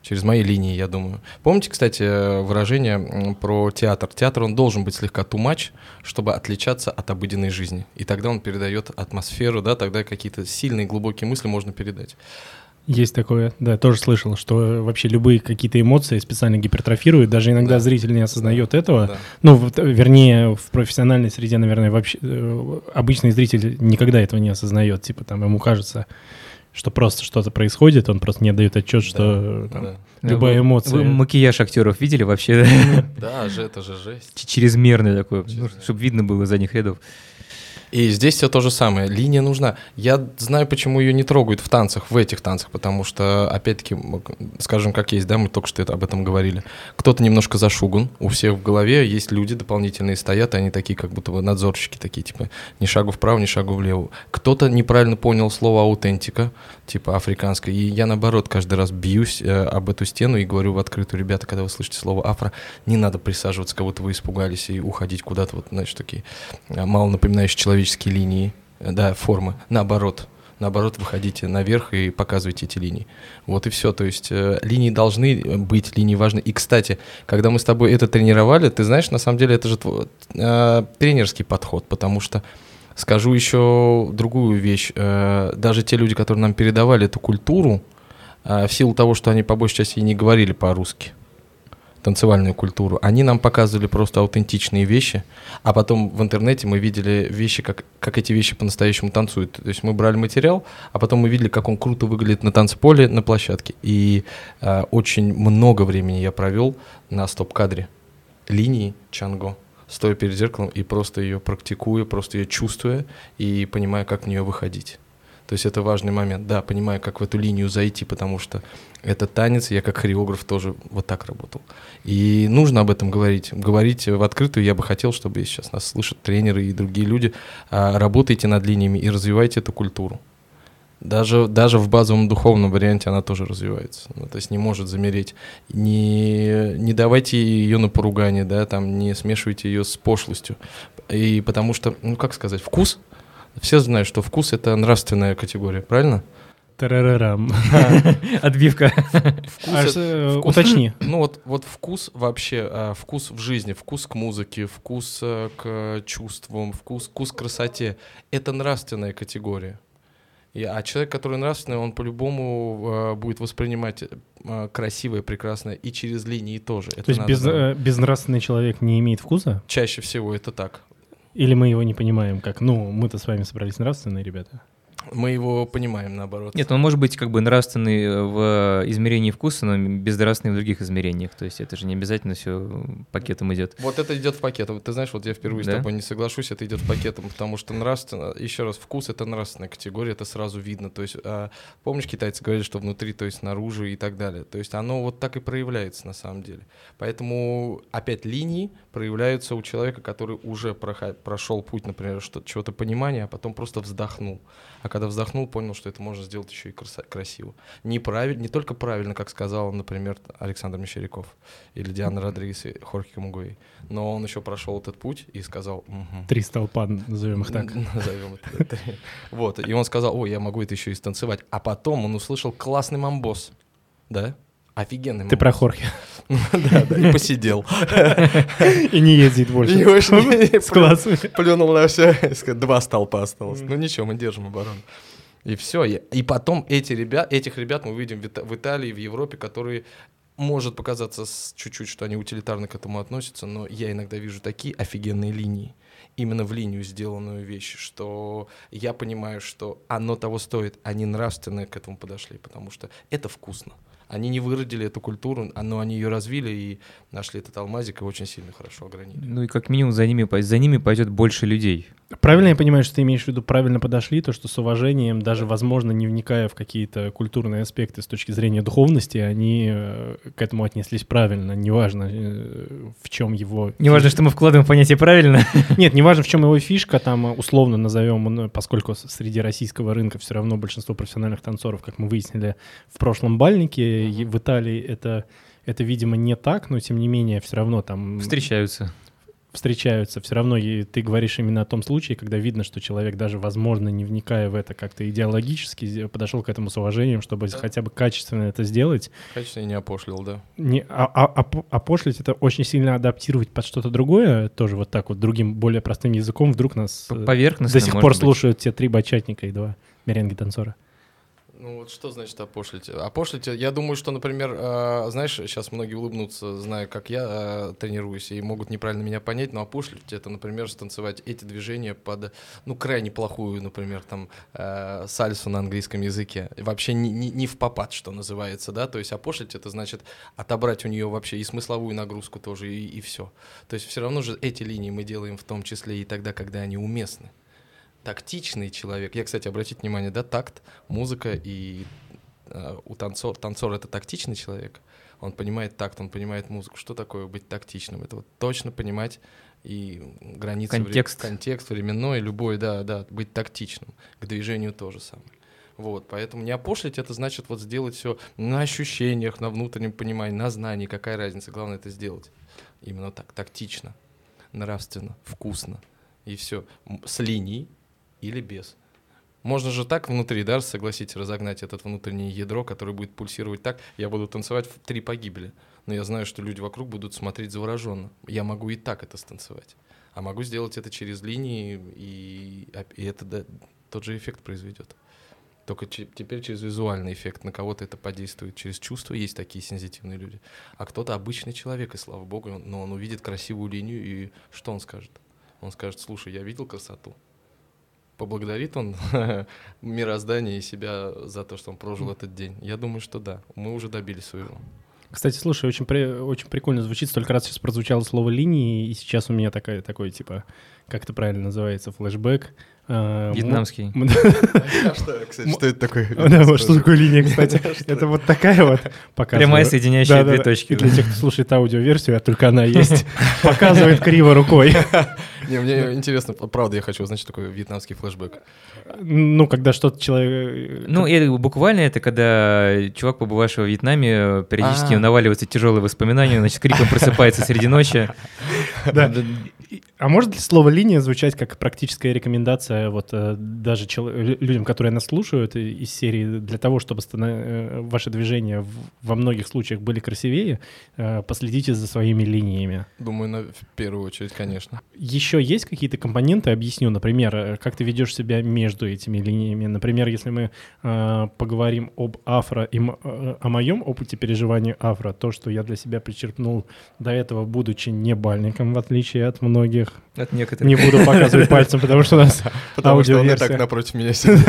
через мои линии, я думаю. Помните, кстати, э, выражение про театр? Театр, он должен быть слегка too much, чтобы отличаться от обыденной жизни. И тогда он передает атмосферу, да, тогда какие-то сильные глубокие мысли можно передать. Есть такое, да, тоже слышал, что вообще любые какие-то эмоции специально гипертрофируют, даже иногда Да. зритель не осознает этого. Да. Ну, вот, э, вернее, в профессиональной среде, наверное, вообще э, обычный зритель никогда этого не осознает. Типа там ему кажется, что просто что-то происходит, он просто не отдает отчет, что э, там, Да. любая Вы- эмоция. Вы макияж актеров видели вообще? Да, же это же жесть. Чрезмерный такой, чтобы видно было из задних рядов. И здесь все то же самое. Линия нужна. Я знаю, почему ее не трогают в танцах, в этих танцах, потому что, опять-таки, скажем, как есть, да, мы только что это, об этом говорили. Кто-то немножко зашуган, у всех в голове есть люди дополнительные стоят, и они такие, как будто бы надзорщики такие, типа, ни шагу вправо, ни шагу влево. Кто-то неправильно понял слово аутентика, типа африканское, и я, наоборот, каждый раз бьюсь э, об эту стену и говорю в открытую, ребята, когда вы слышите слово афро, не надо присаживаться, как будто вы испугались и уходить куда-то, вот, знаешь, такие э, мало напоминающие человеческие линии, э, да, формы. Наоборот, наоборот, выходите наверх и показывайте эти линии. Вот и все. То есть э, линии должны быть, линии важны. И, кстати, когда мы с тобой это тренировали, ты знаешь, на самом деле это же твой, э, тренерский подход, потому что скажу еще другую вещь. Э, даже те люди, которые нам передавали эту культуру, э, в силу того, что они по большей части и не говорили по-русски, танцевальную культуру, они нам показывали просто аутентичные вещи, а потом в интернете мы видели вещи, как, как эти вещи по-настоящему танцуют. То есть мы брали материал, а потом мы видели, как он круто выглядит на танцполе, на площадке. И э, очень много времени я провел на стоп-кадре линии Чанго, стоя перед зеркалом и просто ее практикуя, просто ее чувствуя и понимая, как в нее выходить. То есть это важный момент. Да, понимаю, как в эту линию зайти, потому что это танец, я как хореограф тоже вот так работал. И нужно об этом говорить. Говорить в открытую я бы хотел, чтобы сейчас нас слышат тренеры и другие люди. А, Работайте над линиями и развивайте эту культуру. Даже, даже в базовом духовном варианте она тоже развивается. Ну, то есть не может замереть. Не, не давайте ее на поругание, да, там, не смешивайте ее с пошлостью. И потому что, ну как сказать, вкус, все знают, что вкус — это нравственная категория, правильно? Тарарарам. Отбивка. Это- э, Уточни. Ну вот, вот вкус вообще, а, вкус в жизни, вкус к музыке, вкус э, к чувствам, вкус, вкус к красоте — это нравственная категория. И, а человек, который нравственный, он по-любому э, будет воспринимать э, красивое, прекрасное и через линии тоже. Это То есть без, э, безнравственный человек не имеет вкуса? Чаще всего это так. Или мы его не понимаем как? Ну, мы-то с вами собрались нравственные ребята. Мы его понимаем наоборот. Нет, он может быть как бы нравственный э, в измерении вкуса, но безнравственный в других измерениях. То есть это же не обязательно все пакетом идет. Вот это идет в пакет. Вот Ты знаешь, вот я впервые Да? с тобой не соглашусь, это идет пакетом, потому что нравственно, еще раз, вкус это нравственная категория, это сразу видно. То есть, а, помнишь, китайцы говорили, что внутри, то есть снаружи и так далее. То есть оно вот так и проявляется на самом деле. Поэтому опять линии проявляются у человека, который уже прошел путь, например, что, чего-то понимания, а потом просто вздохнул. А когда вздохнул, понял, что это можно сделать еще и краса- красиво. Не, правиль- не только правильно, как сказал, например, Александр Мещеряков или Диана Родригес и Хорхе Камугуэй, но он еще прошел этот путь и сказал... «Мгм». Три столпа, назовем их так. Назовем это. Вот, и он сказал, ой, я могу это еще и станцевать. А потом он услышал классный мамбос, да? Офигенный Ты про мамбос. Хорхе. Да, да, и посидел. И не ездит И больше. не- С классами. плюнул на все, два столпа осталось. Ну ничего, мы держим оборону. И все. И потом эти ребят, этих ребят мы видим в Ита- в Италии, в Европе, которые может показаться чуть-чуть, что они утилитарно к этому относятся, но я иногда вижу такие офигенные линии, именно в линию сделанную вещь, что я понимаю, что оно того стоит, они нравственно к этому подошли, потому что это вкусно. Они не выродили эту культуру, но они ее развили и нашли этот алмазик и очень сильно хорошо огранили. Ну и как минимум за ними, за ними пойдет больше людей. Правильно я понимаю, что ты имеешь в виду, правильно подошли, то, что с уважением, даже, возможно, не вникая в какие-то культурные аспекты с точки зрения духовности, они э, к этому отнеслись правильно, неважно, э, в чем его... Неважно, что мы вкладываем в понятие правильно. Нет, неважно, в чем его фишка, там, э, условно назовем, поскольку среди российского рынка все равно большинство профессиональных танцоров, как мы выяснили в прошлом бальнике, в Италии это, это, видимо, не так, но, тем не менее, все равно там... Встречаются. Встречаются, все равно и ты говоришь именно о том случае, когда видно, что человек даже, возможно, не вникая в это как-то идеологически, подошел к этому с уважением, чтобы Да. хотя бы качественно это сделать. Качественно не опошлил, да. Не, а, а- опо- опошлить это очень сильно адаптировать под что-то другое, тоже вот так вот другим, более простым языком, вдруг нас э, Поверхностно, до сих пор быть. слушают те три бачатника и два меренги-танцора. Ну вот что значит опошлить? Опошлить, я думаю, что, например, э, знаешь, сейчас многие улыбнутся, зная, как я э, тренируюсь, и могут неправильно меня понять, но опошлить это, например, станцевать эти движения под, ну, крайне плохую, например, там, э, сальсу на английском языке. Вообще не, не, не в попад, что называется, да, то есть опошлить это значит отобрать у нее вообще и смысловую нагрузку тоже, и, и все. То есть все равно же эти линии мы делаем в том числе и тогда, когда они уместны тактичный человек. Я, кстати, обратите внимание, да, такт, музыка и э, у танцор, танцор это тактичный человек. Он понимает такт, он понимает музыку. Что такое быть тактичным? Это вот точно понимать и границы вре- Контекст. контекст временной, любой, да, да, быть тактичным. К движению тоже самое. Вот, поэтому не опошлить это значит вот сделать все на ощущениях, на внутреннем понимании, на знании, какая разница, главное это сделать. Именно так, тактично, нравственно, вкусно. И все. С линией или без. Можно же так внутри, да, согласитесь, разогнать этот внутреннее ядро, которое будет пульсировать так. Я буду танцевать в три погибели, но я знаю, что люди вокруг будут смотреть завороженно. Я могу и так это станцевать. А могу сделать это через линии, и, и это да, тот же эффект произведет. Только теперь через визуальный эффект. На кого-то это подействует через чувства. Есть такие сензитивные люди. А кто-то обычный человек, и слава богу, но он увидит красивую линию, и что он скажет? Он скажет, слушай, я видел красоту. Поблагодарит он мироздание и себя за то, что он прожил этот день. Я думаю, что да. Мы уже добились своего. Кстати, слушай, очень, при- очень прикольно звучит. Столько раз сейчас прозвучало слово «линии», и сейчас у меня такая, такой, типа, как это правильно называется, флешбэк. А, Вьетнамский. кстати, что это такое? Вот что такое линия, кстати? Это вот такая вот. Прямая соединяющая две точки. Для тех, кто слушает аудиоверсию, а только она есть, показывает криво рукой. Не, мне интересно, правда, я хочу узнать, что такое вьетнамский флешбэк. Ну, когда что-то человек... Ну, это буквально это когда чувак, побывавший во Вьетнаме, периодически А. наваливаются тяжелые воспоминания, значит, криком просыпается среди ночи. Да. А может ли слово «линия» звучать как практическая рекомендация вот э, даже чел- лю- людям, которые нас слушают из серии для того, чтобы э, ваши движения во многих случаях были красивее, э, последите за своими линиями? Думаю, на- в первую очередь, конечно. Еще есть какие-то компоненты, объясню, например, э, как ты ведешь себя между этими линиями. Например, если мы э, поговорим об афро и э, о моем опыте переживания афро, то, что я для себя причерпнул до этого, будучи не бальником, в отличие от многих. От некоторых. Не буду показывать пальцем, потому что у нас Потому что он и так напротив меня сидит.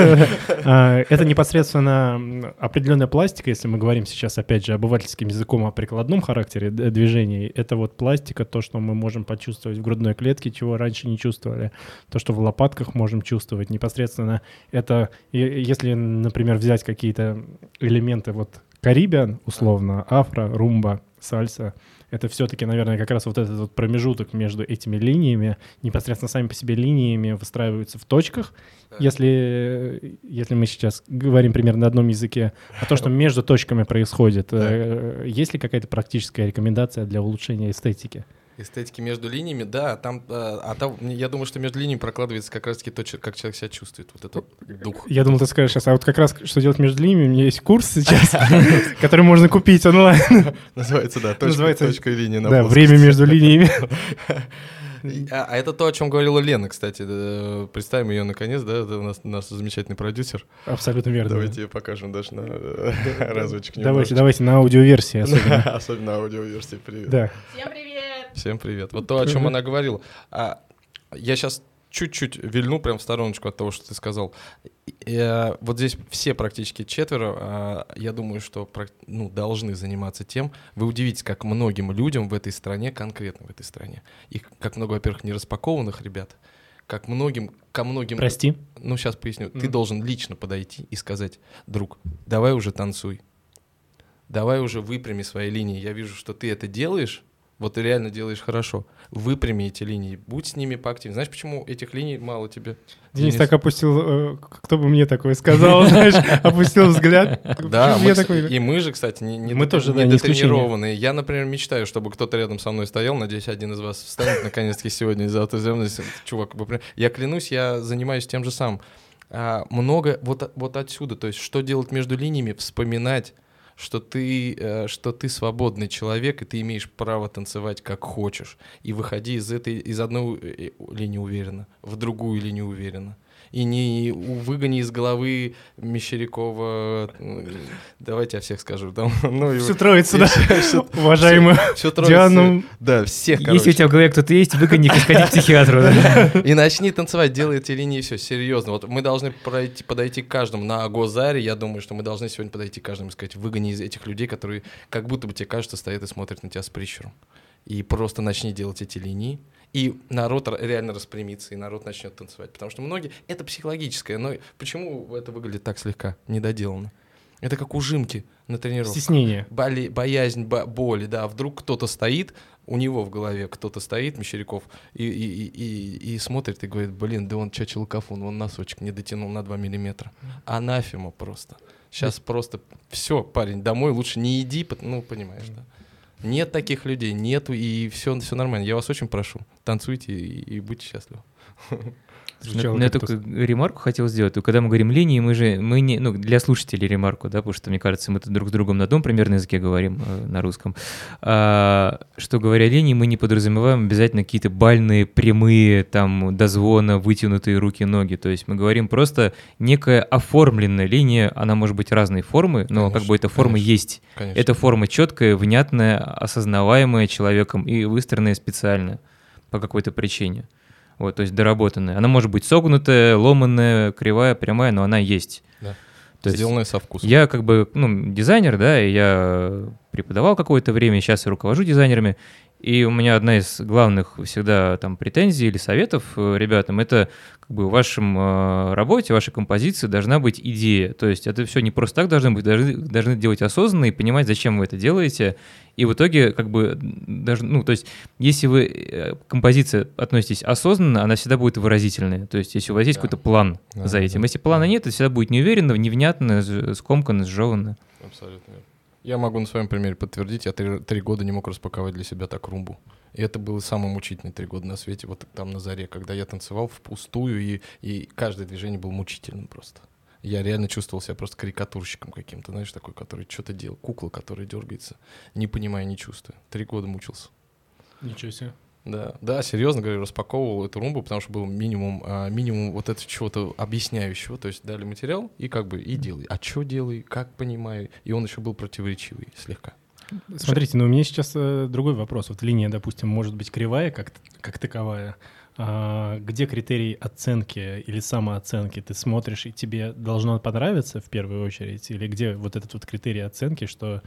А, Это непосредственно определенная пластика, если мы говорим сейчас, опять же, обывательским языком о прикладном характере д- движений. Это вот пластика, то, что мы можем почувствовать в грудной клетке, чего раньше не чувствовали. То, что в лопатках можем чувствовать непосредственно. Это, если, например, взять какие-то элементы вот карибиан, условно, афро, румба, сальса, это все-таки, наверное, как раз вот этот вот промежуток между этими линиями, непосредственно сами по себе линиями выстраиваются в точках, если, если мы сейчас говорим примерно на одном языке, а то, что между точками происходит, э, есть ли какая-то практическая рекомендация для улучшения эстетики? Эстетики между линиями, да, там, э, а там, я думаю, что между линиями прокладывается как раз-таки то, как человек себя чувствует, вот этот дух. Я думал, ты скажешь сейчас, а вот как раз что делать между линиями, у меня есть курс сейчас, который можно купить онлайн. Называется, да, точка, и линия на Да, время между линиями. А, а это то, о чем говорила Лена, кстати. да, Представим ее наконец, да, это у нас, у нас замечательный продюсер. Абсолютно верно. Давайте ее покажем даже на разочек Давайте, давайте на аудиоверсии особенно. Особенно аудиоверсии, привет. Да. Всем привет! Всем привет. Вот то, о чем она говорила. А, я сейчас чуть-чуть вильну прям в стороночку от того, что ты сказал. Э, вот здесь все практически четверо, а, я думаю, что ну, должны заниматься тем. Вы удивитесь, как многим людям в этой стране, конкретно в этой стране, и как много, во-первых, нераспакованных ребят, как многим, ко многим... Прости. Ну, сейчас поясню. Ты Мгм. должен лично подойти и сказать, друг, давай уже танцуй. Давай уже выпрями свои линии. Я вижу, что ты это делаешь, вот ты реально делаешь хорошо. Выпрями эти линии, будь с ними поактивнее. Знаешь, почему этих линий мало тебе? Денис так опустил, э, кто бы мне такое сказал, знаешь, опустил взгляд. Да, мы, такой- и мы же, кстати, не, не Мы тоже, не да, дотренированные. Я, например, мечтаю, чтобы кто-то рядом со мной стоял. Надеюсь, один из вас встанет наконец-таки сегодня из золотой земли. Чувак, я клянусь, я занимаюсь тем же самым. А, много вот, вот отсюда, то есть что делать между линиями, вспоминать, что ты, э, что ты свободный человек, и ты имеешь право танцевать как хочешь. И выходи из этой, из одной э, линии уверенно, в другую линию уверенно. И не выгони из головы Мещерякова, давайте я всех скажу, там, ну, и Всю троицу, да, всю- уважаемую всю троицу. Диану. Да, всех, Если у короче. тебя в голове кто-то есть, выгони их и сходи к психиатру. да. И начни танцевать, делай эти линии, все, серьезно. Вот мы должны пройти, подойти к каждому. На Гозаре, я думаю, что мы должны сегодня подойти к каждому и сказать, выгони из этих людей, которые как будто бы тебе кажется, стоят и смотрят на тебя с прищуром. И просто начни делать эти линии. И народ реально распрямится, и народ начнет танцевать. Потому что многие... Это психологическое, но почему это выглядит так слегка недоделанно? Это как ужимки на тренировке. Стеснение. Боли, боязнь бо- боли, да, вдруг кто-то стоит, у него в голове кто-то стоит, Мещеряков, и, и, и, и, смотрит и говорит, блин, да он чачил кафун, он носочек не дотянул на 2 миллиметра. Анафема просто. Сейчас просто все, парень, домой лучше не иди, ну, понимаешь, да. Нет таких людей, нету, и все, все нормально. Я вас очень прошу, танцуйте и, и будьте счастливы. Звучало я только ремарку хотел сделать. Когда мы говорим линии, мы же, мы не, ну, для слушателей ремарку, да, потому что, мне кажется, мы тут друг с другом на одном примерно языке говорим, э, на русском. А, что говоря линии, мы не подразумеваем обязательно какие-то бальные, прямые, там, до звона, вытянутые руки, ноги. То есть мы говорим просто некая оформленная линия, она может быть разной формы, но как Конечно, бы эта форма конечно. есть. Конечно. Эта форма четкая, внятная, осознаваемая человеком и выстроенная специально по какой-то причине. Вот, то есть доработанная. Она может быть согнутая, ломанная, кривая, прямая, но она есть. Да. То есть Сделанное со вкусом. я как бы, ну, дизайнер, да, и я преподавал какое-то время, сейчас я руковожу дизайнерами, И у меня одна из главных всегда там претензий или советов э, ребятам, это как бы в вашем э, работе, вашей композиции должна быть идея. То есть это все не просто так должно быть, должны, должны делать осознанно и понимать, зачем вы это делаете. И в итоге как бы даже, ну, то есть если вы э, к композиции относитесь осознанно, она всегда будет выразительная. То есть если у вас есть Да. какой-то план Да, за этим. да, Если плана да. нет, это всегда будет неуверенно, невнятно, скомканно, сжеванно. Абсолютно верно. Я могу на своем примере подтвердить, я три, три года не мог распаковать для себя так румбу. И это было самые мучительные три года на свете, вот там на заре, когда я танцевал впустую, и, и каждое движение было мучительным просто. Я реально чувствовал себя просто карикатурщиком каким-то, знаешь, такой, который что-то делал, кукла, которая дергается, не понимая, не чувствуя. Три года мучился. Ничего себе. Да, да, серьезно говорю, распаковывал эту румбу, потому что был минимум, а, минимум вот этого чего-то объясняющего, то есть дали материал и как бы и делай. А что делай, как понимаю, и он еще был противоречивый слегка. Смотрите, ну у меня сейчас э, другой вопрос. Вот линия, допустим, может быть кривая, как, как таковая. А, где критерий оценки или самооценки? Ты смотришь, и тебе должно понравиться в первую очередь? Или где вот этот вот критерий оценки, что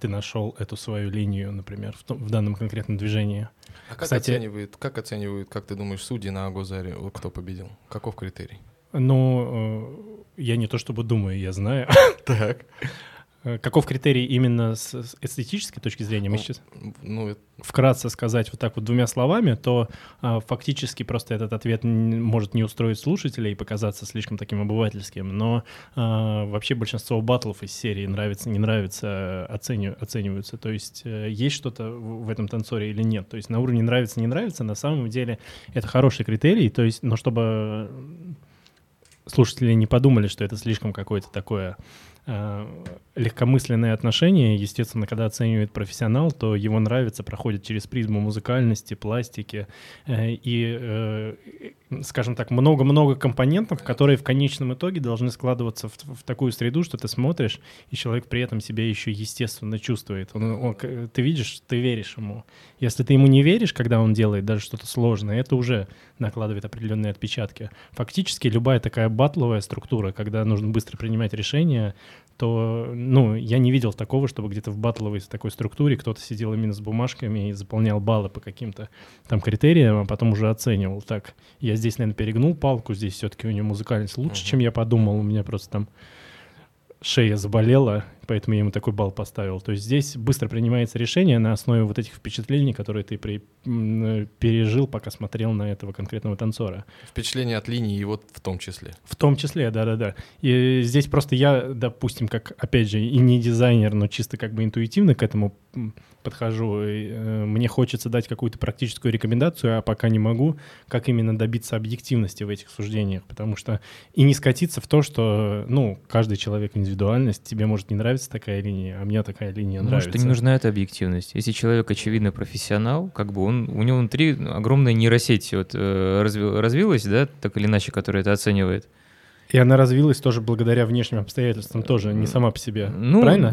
ты нашел эту свою линию, например, в, том- в данном конкретном движении? А как Кстати- оценивают, как оценивают, как ты думаешь, судьи на Агозаре, кто победил? Каков критерий? Ну, э, я не то чтобы думаю, я знаю. Так. Э, Каков критерий именно с эстетической точки зрения? Мы Ну, сейчас Ну, это- вкратце сказать вот так вот двумя словами, то а, фактически просто этот ответ может не устроить слушателя и показаться слишком таким обывательским, но а, вообще большинство батлов из серии нравится, не нравится, оценив- оцениваются. То есть э, есть что-то в этом танцоре или нет. То есть на уровне нравится, не нравится, на самом деле это хороший критерий, то есть, но чтобы слушатели не подумали, что это слишком какое-то такое э, легкомысленное отношение. Естественно, когда оценивает профессионал, то его нравится, проходит через призму музыкальности, пластики э, и, э, скажем так, много-много компонентов, которые в конечном итоге должны складываться в, в такую среду, что ты смотришь, и человек при этом себя еще естественно чувствует. Он- он ты видишь, ты веришь ему. Если ты ему не веришь, когда он делает даже что-то сложное, это уже накладывает определенные отпечатки. Фактически любая такая батловая структура, когда нужно быстро принимать решения, то, ну, я не видел такого, чтобы где-то в батловой такой структуре кто-то сидел именно с бумажками и заполнял баллы по каким-то там критериям, а потом уже оценивал. Так, я здесь, наверное, перегнул палку, здесь все-таки у него музыкальность лучше, Мгм. чем я подумал, у меня просто там шея заболела, поэтому я ему такой балл поставил. То есть здесь быстро принимается решение на основе вот этих впечатлений, которые ты при- э, пережил, пока смотрел на этого конкретного танцора. впечатление от линии вот в том числе. В том числе, да-да-да. И здесь просто я, допустим, как, опять же, и не дизайнер, но чисто как бы интуитивно к этому подхожу. И, э, мне хочется дать какую-то практическую рекомендацию, а пока не могу, как именно добиться объективности в этих суждениях. Потому что и не скатиться в то, что, ну, каждый человек индивидуальность, тебе может не нравиться такая линия, а мне такая линия нравится. Может, и не нужна эта объективность. Если человек, очевидно, профессионал, как бы он, у него внутри огромная нейросеть вот, э, разви- развилась, да, так или иначе, которая это оценивает. И она развилась тоже благодаря внешним обстоятельствам, тоже не сама по себе. Ну, Правильно?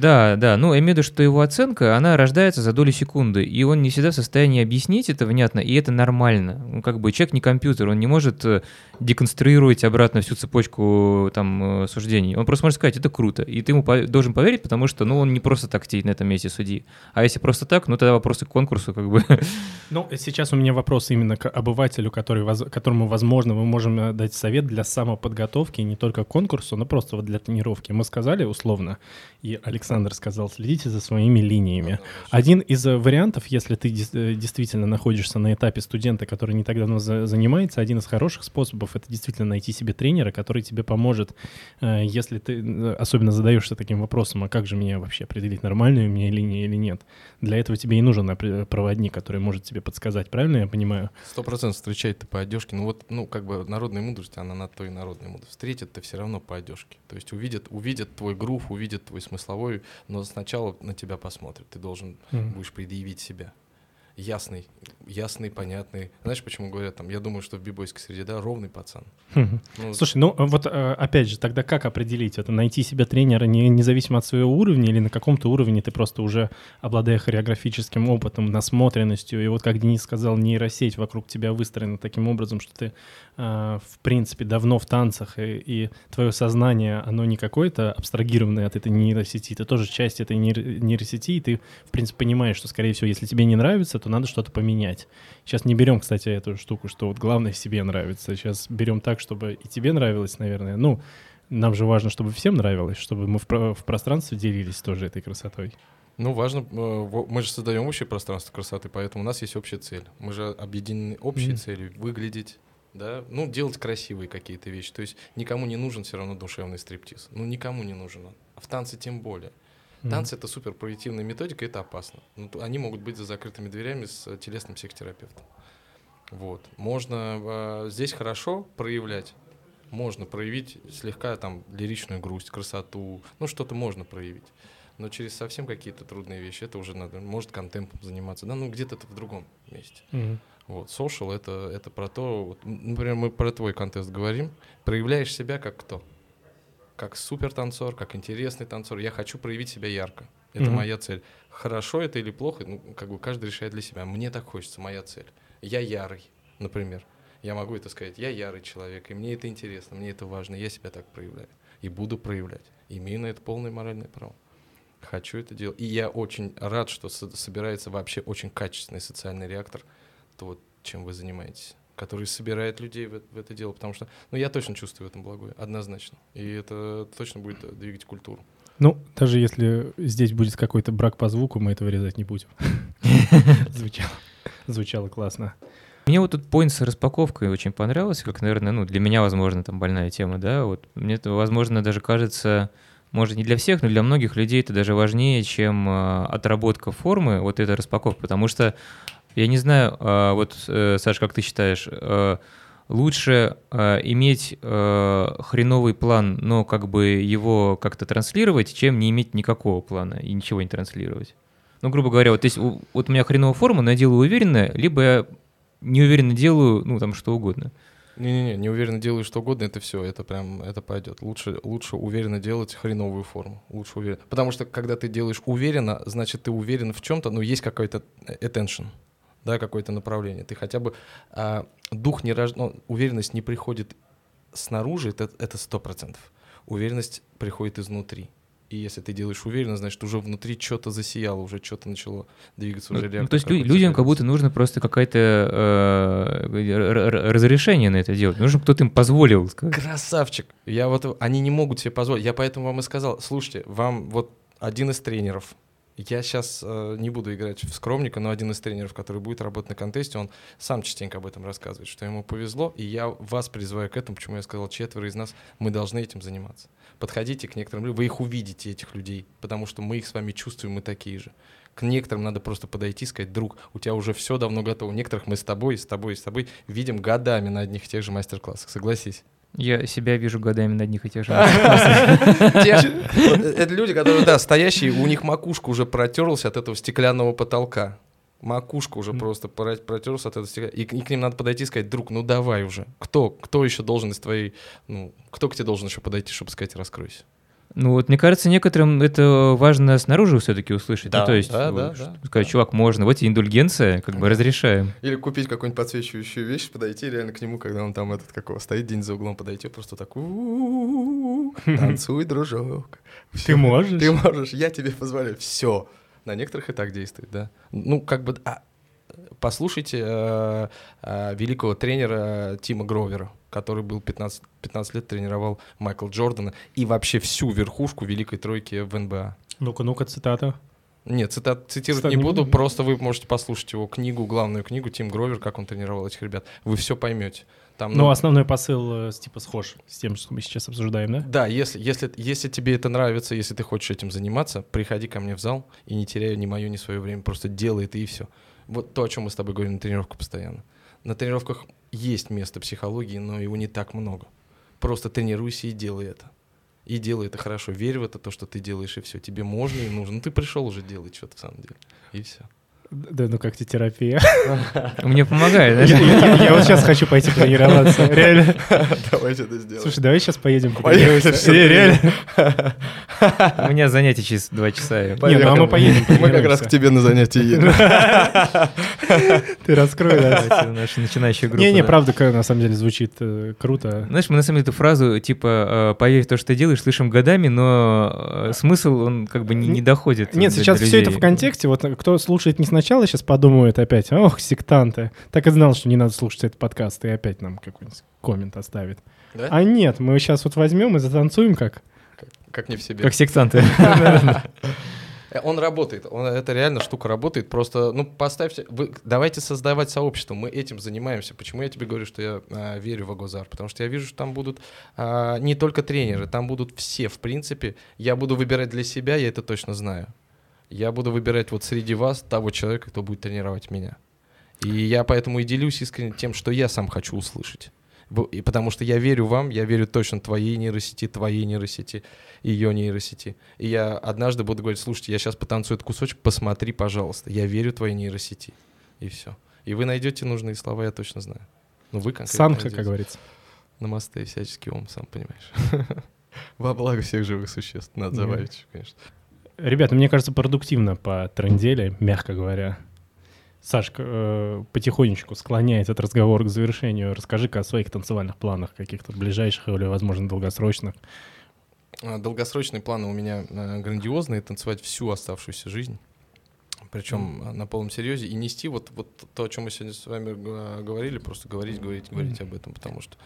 Да, да. Ну, я имею в виду, что его оценка, она рождается за долю секунды, и он не всегда в состоянии объяснить это внятно, и это нормально. Ну, как бы человек не компьютер, он не может э, деконструировать обратно всю цепочку там э, суждений. Он просто может сказать, это круто, и ты ему должен поверить, потому что, ну, он не просто так сидит на этом месте судьи. А если просто так, ну, тогда вопросы к конкурсу, как бы. Ну, сейчас у меня вопрос именно к обывателю, который, которому, возможно, мы можем э, дать совет для самоподготовки не только конкурсу, но просто вот для тренировки. Мы сказали условно, и Александр сказал, следите за своими линиями. Один из э, вариантов, если ты э, действительно находишься на этапе студента, который не так давно за- занимается, один из хороших способов — это действительно найти себе тренера, который тебе поможет, э, если ты особенно задаешься таким вопросом, а как же мне вообще определить, нормальная у меня линия или нет. Для этого тебе и нужен проводник, который может тебе подсказать, правильно я понимаю? Сто процентов встречает ты по одежке. Ну вот, ну как бы народная мудрость, она на то и народная мудрость. Встретят ты все равно по одежке. То есть увидят, увидят твой грув, увидят твой смысловой, но сначала на тебя посмотрят. Ты должен Мгм. будешь предъявить себя. Ясный, ясный, понятный. Знаешь, почему говорят там, я думаю, что в бибойской среде, да, ровный пацан. Ну, Слушай, ну вот э, опять же, тогда как определить это? Найти себе тренера не, независимо от своего уровня или на каком-то уровне ты просто уже, обладая хореографическим опытом, насмотренностью, и вот как Денис сказал, нейросеть вокруг тебя выстроена таким образом, что ты, э, в принципе, давно в танцах, и, и твое сознание, оно не какое-то абстрагированное от этой нейросети, ты тоже часть этой нейр- нейросети, и ты, в принципе, понимаешь, что, скорее всего, если тебе не нравится, то надо что-то поменять. Сейчас не берем, кстати, эту штуку, что вот главное себе нравится. Сейчас берем так, чтобы и тебе нравилось, наверное. Ну, нам же важно, чтобы всем нравилось, чтобы мы в, про- в пространстве делились тоже этой красотой. Ну, важно, э, мы же создаем общее пространство красоты, поэтому у нас есть общая цель. Мы же объединены общей Мгм. целью выглядеть, да, ну, делать красивые какие-то вещи. То есть никому не нужен все равно душевный стриптиз. Ну, никому не нужен он. А в танце тем более. Танцы — это супер проективная методика, это опасно. Ну, они могут быть за закрытыми дверями с э, телесным психотерапевтом. Вот. Можно э, здесь хорошо проявлять. Можно проявить слегка там лиричную грусть, красоту. Ну, что-то можно проявить. Но через совсем какие-то трудные вещи это уже надо. Может, контемпом заниматься. Да, ну где-то это в другом месте. Мгм. Вот, social это, это про то, вот, например, мы про твой контест говорим, проявляешь себя как кто? Как супер танцор, как интересный танцор. Я хочу проявить себя ярко. Это Мгм. моя цель. Хорошо это или плохо, ну, как бы каждый решает для себя. Мне так хочется, моя цель. Я ярый, например. Я могу это сказать. Я ярый человек, и мне это интересно, мне это важно. Я себя так проявляю. И буду проявлять. Имею на это полное моральное право. Хочу это делать. И я очень рад, что со- собирается вообще очень качественный социальный реактор, то вот чем вы занимаетесь, который собирает людей в, в это дело, потому что, ну, я точно чувствую в этом благое, однозначно. И это точно будет э, двигать культуру. Ну, даже если здесь будет какой-то брак по звуку, мы это вырезать не будем. Звучало, звучало классно. Мне вот тут поинт с распаковкой очень понравился, как, наверное, ну, для меня, возможно, там больная тема, да, вот мне это, возможно, даже кажется, может, не для всех, но для многих людей это даже важнее, чем а, отработка формы, вот эта распаковка, потому что, я не знаю, а, вот, э, Саш, как ты считаешь, э, лучше э, иметь хреновый план, но как бы его как-то транслировать, чем не иметь никакого плана и ничего не транслировать? Ну, грубо говоря, вот, есть, вот у меня хреновая форма, но я делаю уверенно, либо я неуверенно делаю, ну, там, что угодно. Не-не-не, не уверенно делаю что угодно, это все, это прям, это пойдет. Лучше, лучше уверенно делать хреновую форму. Лучше уверенно. Потому что, когда ты делаешь уверенно, значит, ты уверен в чем-то, но есть какой-то attention, да, какое-то направление. Ты хотя бы а, дух не рож... ну, уверенность не приходит снаружи, это это сто процентов. Уверенность приходит изнутри. И если ты делаешь уверенно, значит, уже внутри что-то засияло, уже что-то начало двигаться, Ну, уже ну, реактор то есть людям как будто нужно просто какое-то э, р- разрешение на это делать. Нужно, кто-то им позволил. сказать. Красавчик. Я вот, они не могут себе позволить. Я поэтому вам и сказал, слушайте, вам вот один из тренеров, я сейчас не буду играть в скромника, но один из тренеров, который будет работать на контесте, он сам частенько об этом рассказывает, что ему повезло, и я вас призываю к этому, почему я сказал, четверо из нас, мы должны этим заниматься. Подходите к некоторым людям, вы их увидите, этих людей, потому что мы их с вами чувствуем, мы такие же. К некоторым надо просто подойти и сказать, друг, у тебя уже все давно готово. Некоторых мы с тобой, с тобой, с тобой видим годами на одних и тех же мастер-классах, согласись. Я себя вижу годами на одних и тех же. Вот Это люди, которые, да, стоящие, у них макушка уже протерлась от этого стеклянного потолка. Макушка уже просто протерлась от этого стекла. И к и к ним надо подойти и сказать, друг, ну давай уже. Кто? Кто еще должен из твоей... Ну, кто к тебе должен еще подойти, чтобы сказать, раскройся? Ну вот, мне кажется, некоторым это важно снаружи все-таки услышать. Да, ну, то есть да, вот, да, да, сказать, да. чувак, можно, вот тебе индульгенция, как бы разрешаем. Или купить какую-нибудь подсвечивающую вещь, подойти реально к нему, когда он там этот какого стоит день за углом, подойти, просто так «У-у-у-у, танцуй, дружок. Ты можешь? Ты можешь, я тебе позволяю. Все. На некоторых и так действует, да. Ну, как бы, послушайте великого тренера Тима Гровера, который был 15, 15 лет тренировал Майкла Джордана и вообще всю верхушку великой тройки в НБА. Ну-ка, ну-ка, цитата. Нет, цитат, цитировать Цитат не буду, просто вы можете послушать его книгу, главную книгу Тим Гровер, как он тренировал этих ребят. Вы все поймете. Там, Ну, основной посыл э, типа схож с тем, что мы сейчас обсуждаем, да? Да, если, если, если тебе это нравится, если ты хочешь этим заниматься, приходи ко мне в зал и не теряй ни мое, ни свое время, просто делай это и все. Вот то, о чем мы с тобой говорим на тренировках постоянно. На тренировках есть место психологии, но его не так много. Просто тренируйся и делай это. И делай это хорошо. Верь в это, то, что ты делаешь, и все. Тебе можно и нужно. Ну, ты пришел уже делать что-то в самом деле. И все. Да, ну как тебе терапия? Мне помогает, Я, вот сейчас хочу пойти потренироваться. Реально. Давайте это сделаем. Слушай, давай сейчас поедем Поехали, потренируемся. всё, Э, Реально. У меня занятие через два часа. я Не, ну а мы поедем. Мы как раз к тебе на занятия едем. Ты раскрой, да. Наша начинающая группа. Не-не, да. правда, на самом деле звучит э, круто. Знаешь, мы на самом деле эту фразу, типа, э, поверь в то, что ты делаешь, слышим годами, но э, смысл, он как бы не, доходит. Нет, сейчас все это в контексте. Вот кто слушает не сначала, сейчас подумает опять, ох, сектанты. Так и знал, что не надо слушать этот подкаст, и опять нам какой-нибудь коммент оставит. Да? А нет, мы сейчас вот возьмем и затанцуем как. Как не в себе. Как сектанты. Э, Он работает, он, это реально штука работает. Просто, ну, поставьте, вы, давайте создавать сообщество. Мы этим занимаемся. Почему я тебе говорю, что я а, верю в Агозар? Потому что я вижу, что там будут а, не только тренеры, там будут все, в принципе. Я буду выбирать для себя, я это точно знаю. Я буду выбирать вот среди вас того человека, кто будет тренировать меня. И я поэтому и делюсь искренне тем, что я сам хочу услышать. И потому что я верю вам, я верю точно твоей нейросети, твоей нейросети, ее нейросети. И я однажды буду говорить, слушайте, я сейчас потанцую этот кусочек, посмотри, пожалуйста. Я верю твоей нейросети. И все. И вы найдете нужные слова, я точно знаю. Ну, вы конкретно Санха, найдете. как говорится. Намасте, всяческий ом, сам понимаешь. Во благо всех живых существ. Надо добавить, конечно. Ребята, мне кажется, продуктивно по трендели, мягко говоря. Сашка э, потихонечку склоняет этот разговор к завершению. Расскажи-ка о своих танцевальных планах, каких-то ближайших или, возможно, долгосрочных. А, Долгосрочные планы у меня э, грандиозные, танцевать всю оставшуюся жизнь. Причем э, на полном серьезе и нести вот, вот то, о чем мы сегодня с вами э, говорили, просто говорить, говорить, говорить об этом, потому что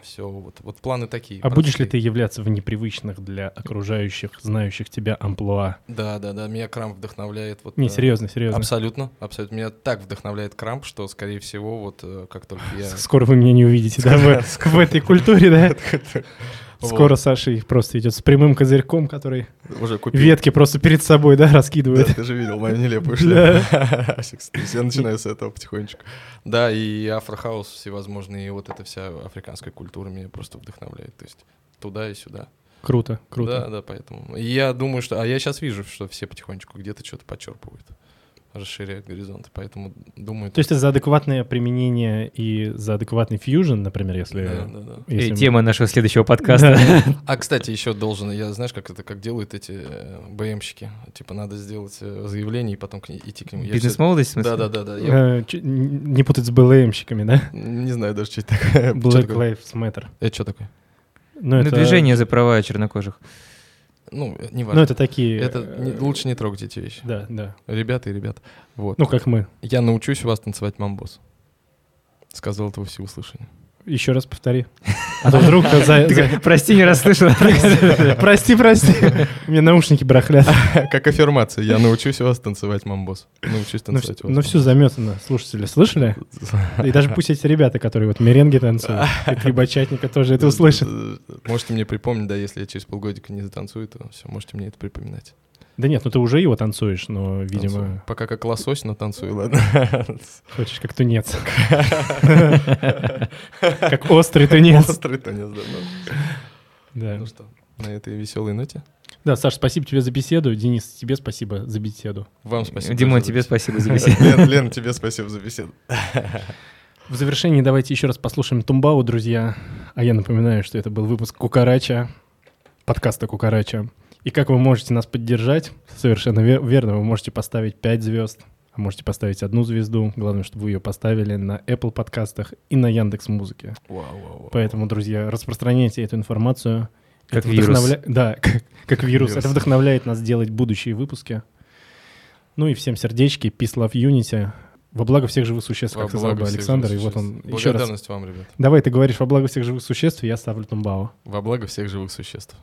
все, вот, вот планы такие. А будешь ли ты являться в непривычных для окружающих, знающих тебя амплуа? Да, да, да, меня крамп вдохновляет. Вот, Не, э, серьезно, серьезно. Абсолютно, абсолютно. Меня так вдохновляет крамп, что, скорее всего, вот э, как только я... Скоро вы меня не увидите, да, в этой культуре, да? Скоро Вот. Саша их просто идет с прямым козырьком, который Уже купил. ветки просто перед собой, да, Да, раскидывает. ты же видел мою нелепую Да. шляпу. Я начинаю с этого потихонечку. Да, и афрохаус всевозможные, и вот эта вся африканская культура меня просто вдохновляет. То есть туда и сюда. Круто, Да, круто. да, поэтому. И я думаю, что... А я сейчас вижу, что все потихонечку где-то что-то подчерпывают, расширяют горизонты. Поэтому думаю... То есть это за адекватное применение и за адекватный фьюжн, например, если... Да, да, да. если Эй, мы- Тема нашего следующего подкаста. Да. А, кстати, еще должен, я знаешь, как это, как делают эти э, БМщики? Типа надо сделать э, заявление и потом к ней- идти к нему. Бизнес-молодость, в смысле? Да, да, да, Не путать с БЛМщиками, да? не знаю даже, что это такое. Black? Lives Matter. Это что такое? Ну, Ну, это движение за права чернокожих. Ну, не Ну, важно. это такие... Это э, не- лучше не трогать эти вещи. Да, да. Ребята и ребят. Вот. Ну, как мы. Я научусь у вас танцевать мамбос. Сказал это во всеуслышание. Еще раз повтори. А то вдруг Прости, не расслышал. Прости, прости. У меня наушники барахлят. Как аффирмация. Я научусь у вас танцевать мамбос. Научусь Ну, танцевать у ну вас. все заметано. Слушатели, слышали? И даже пусть эти ребята, которые вот меренги танцуют, и три бачатника тоже это услышат. Можете мне припомнить, да, если я через полгодика не затанцую, то все, можете мне это припоминать. Да нет, ну ты уже его танцуешь, но, видимо, Танцую. Пока как лосось, но танцую, ладно. хочешь как тунец. Как острый тунец. Острый танец, да. ну. Да. Ну что, на этой веселой ноте. Да, Саш, спасибо тебе за беседу. Денис, тебе спасибо за беседу. Вам спасибо. Тоже тебе спасибо за беседу. беседу. Лен, Лен, тебе спасибо за беседу. В завершении давайте еще раз послушаем Тумбау, друзья. А я напоминаю, что это был выпуск Кукарача, подкаста Кукарача. И как вы можете нас поддержать? Совершенно вер- верно, вы можете поставить 5 звезд, а можете поставить одну звезду. Главное, чтобы вы ее поставили на Apple подкастах и на Яндекс Музыке. Поэтому, друзья, распространяйте эту информацию. Как Это вирус. вдохновля- Да, как, как вирус. Вирус. Это вдохновляет нас делать будущие выпуски. Ну и всем сердечки, peace, love, unity. Во благо всех живых существ, Во как сказал бы Александр. И вот он еще раз. Благодарность вам, ребят. Давай ты говоришь во благо всех живых существ, и я ставлю Тумбао. Во благо всех живых существ.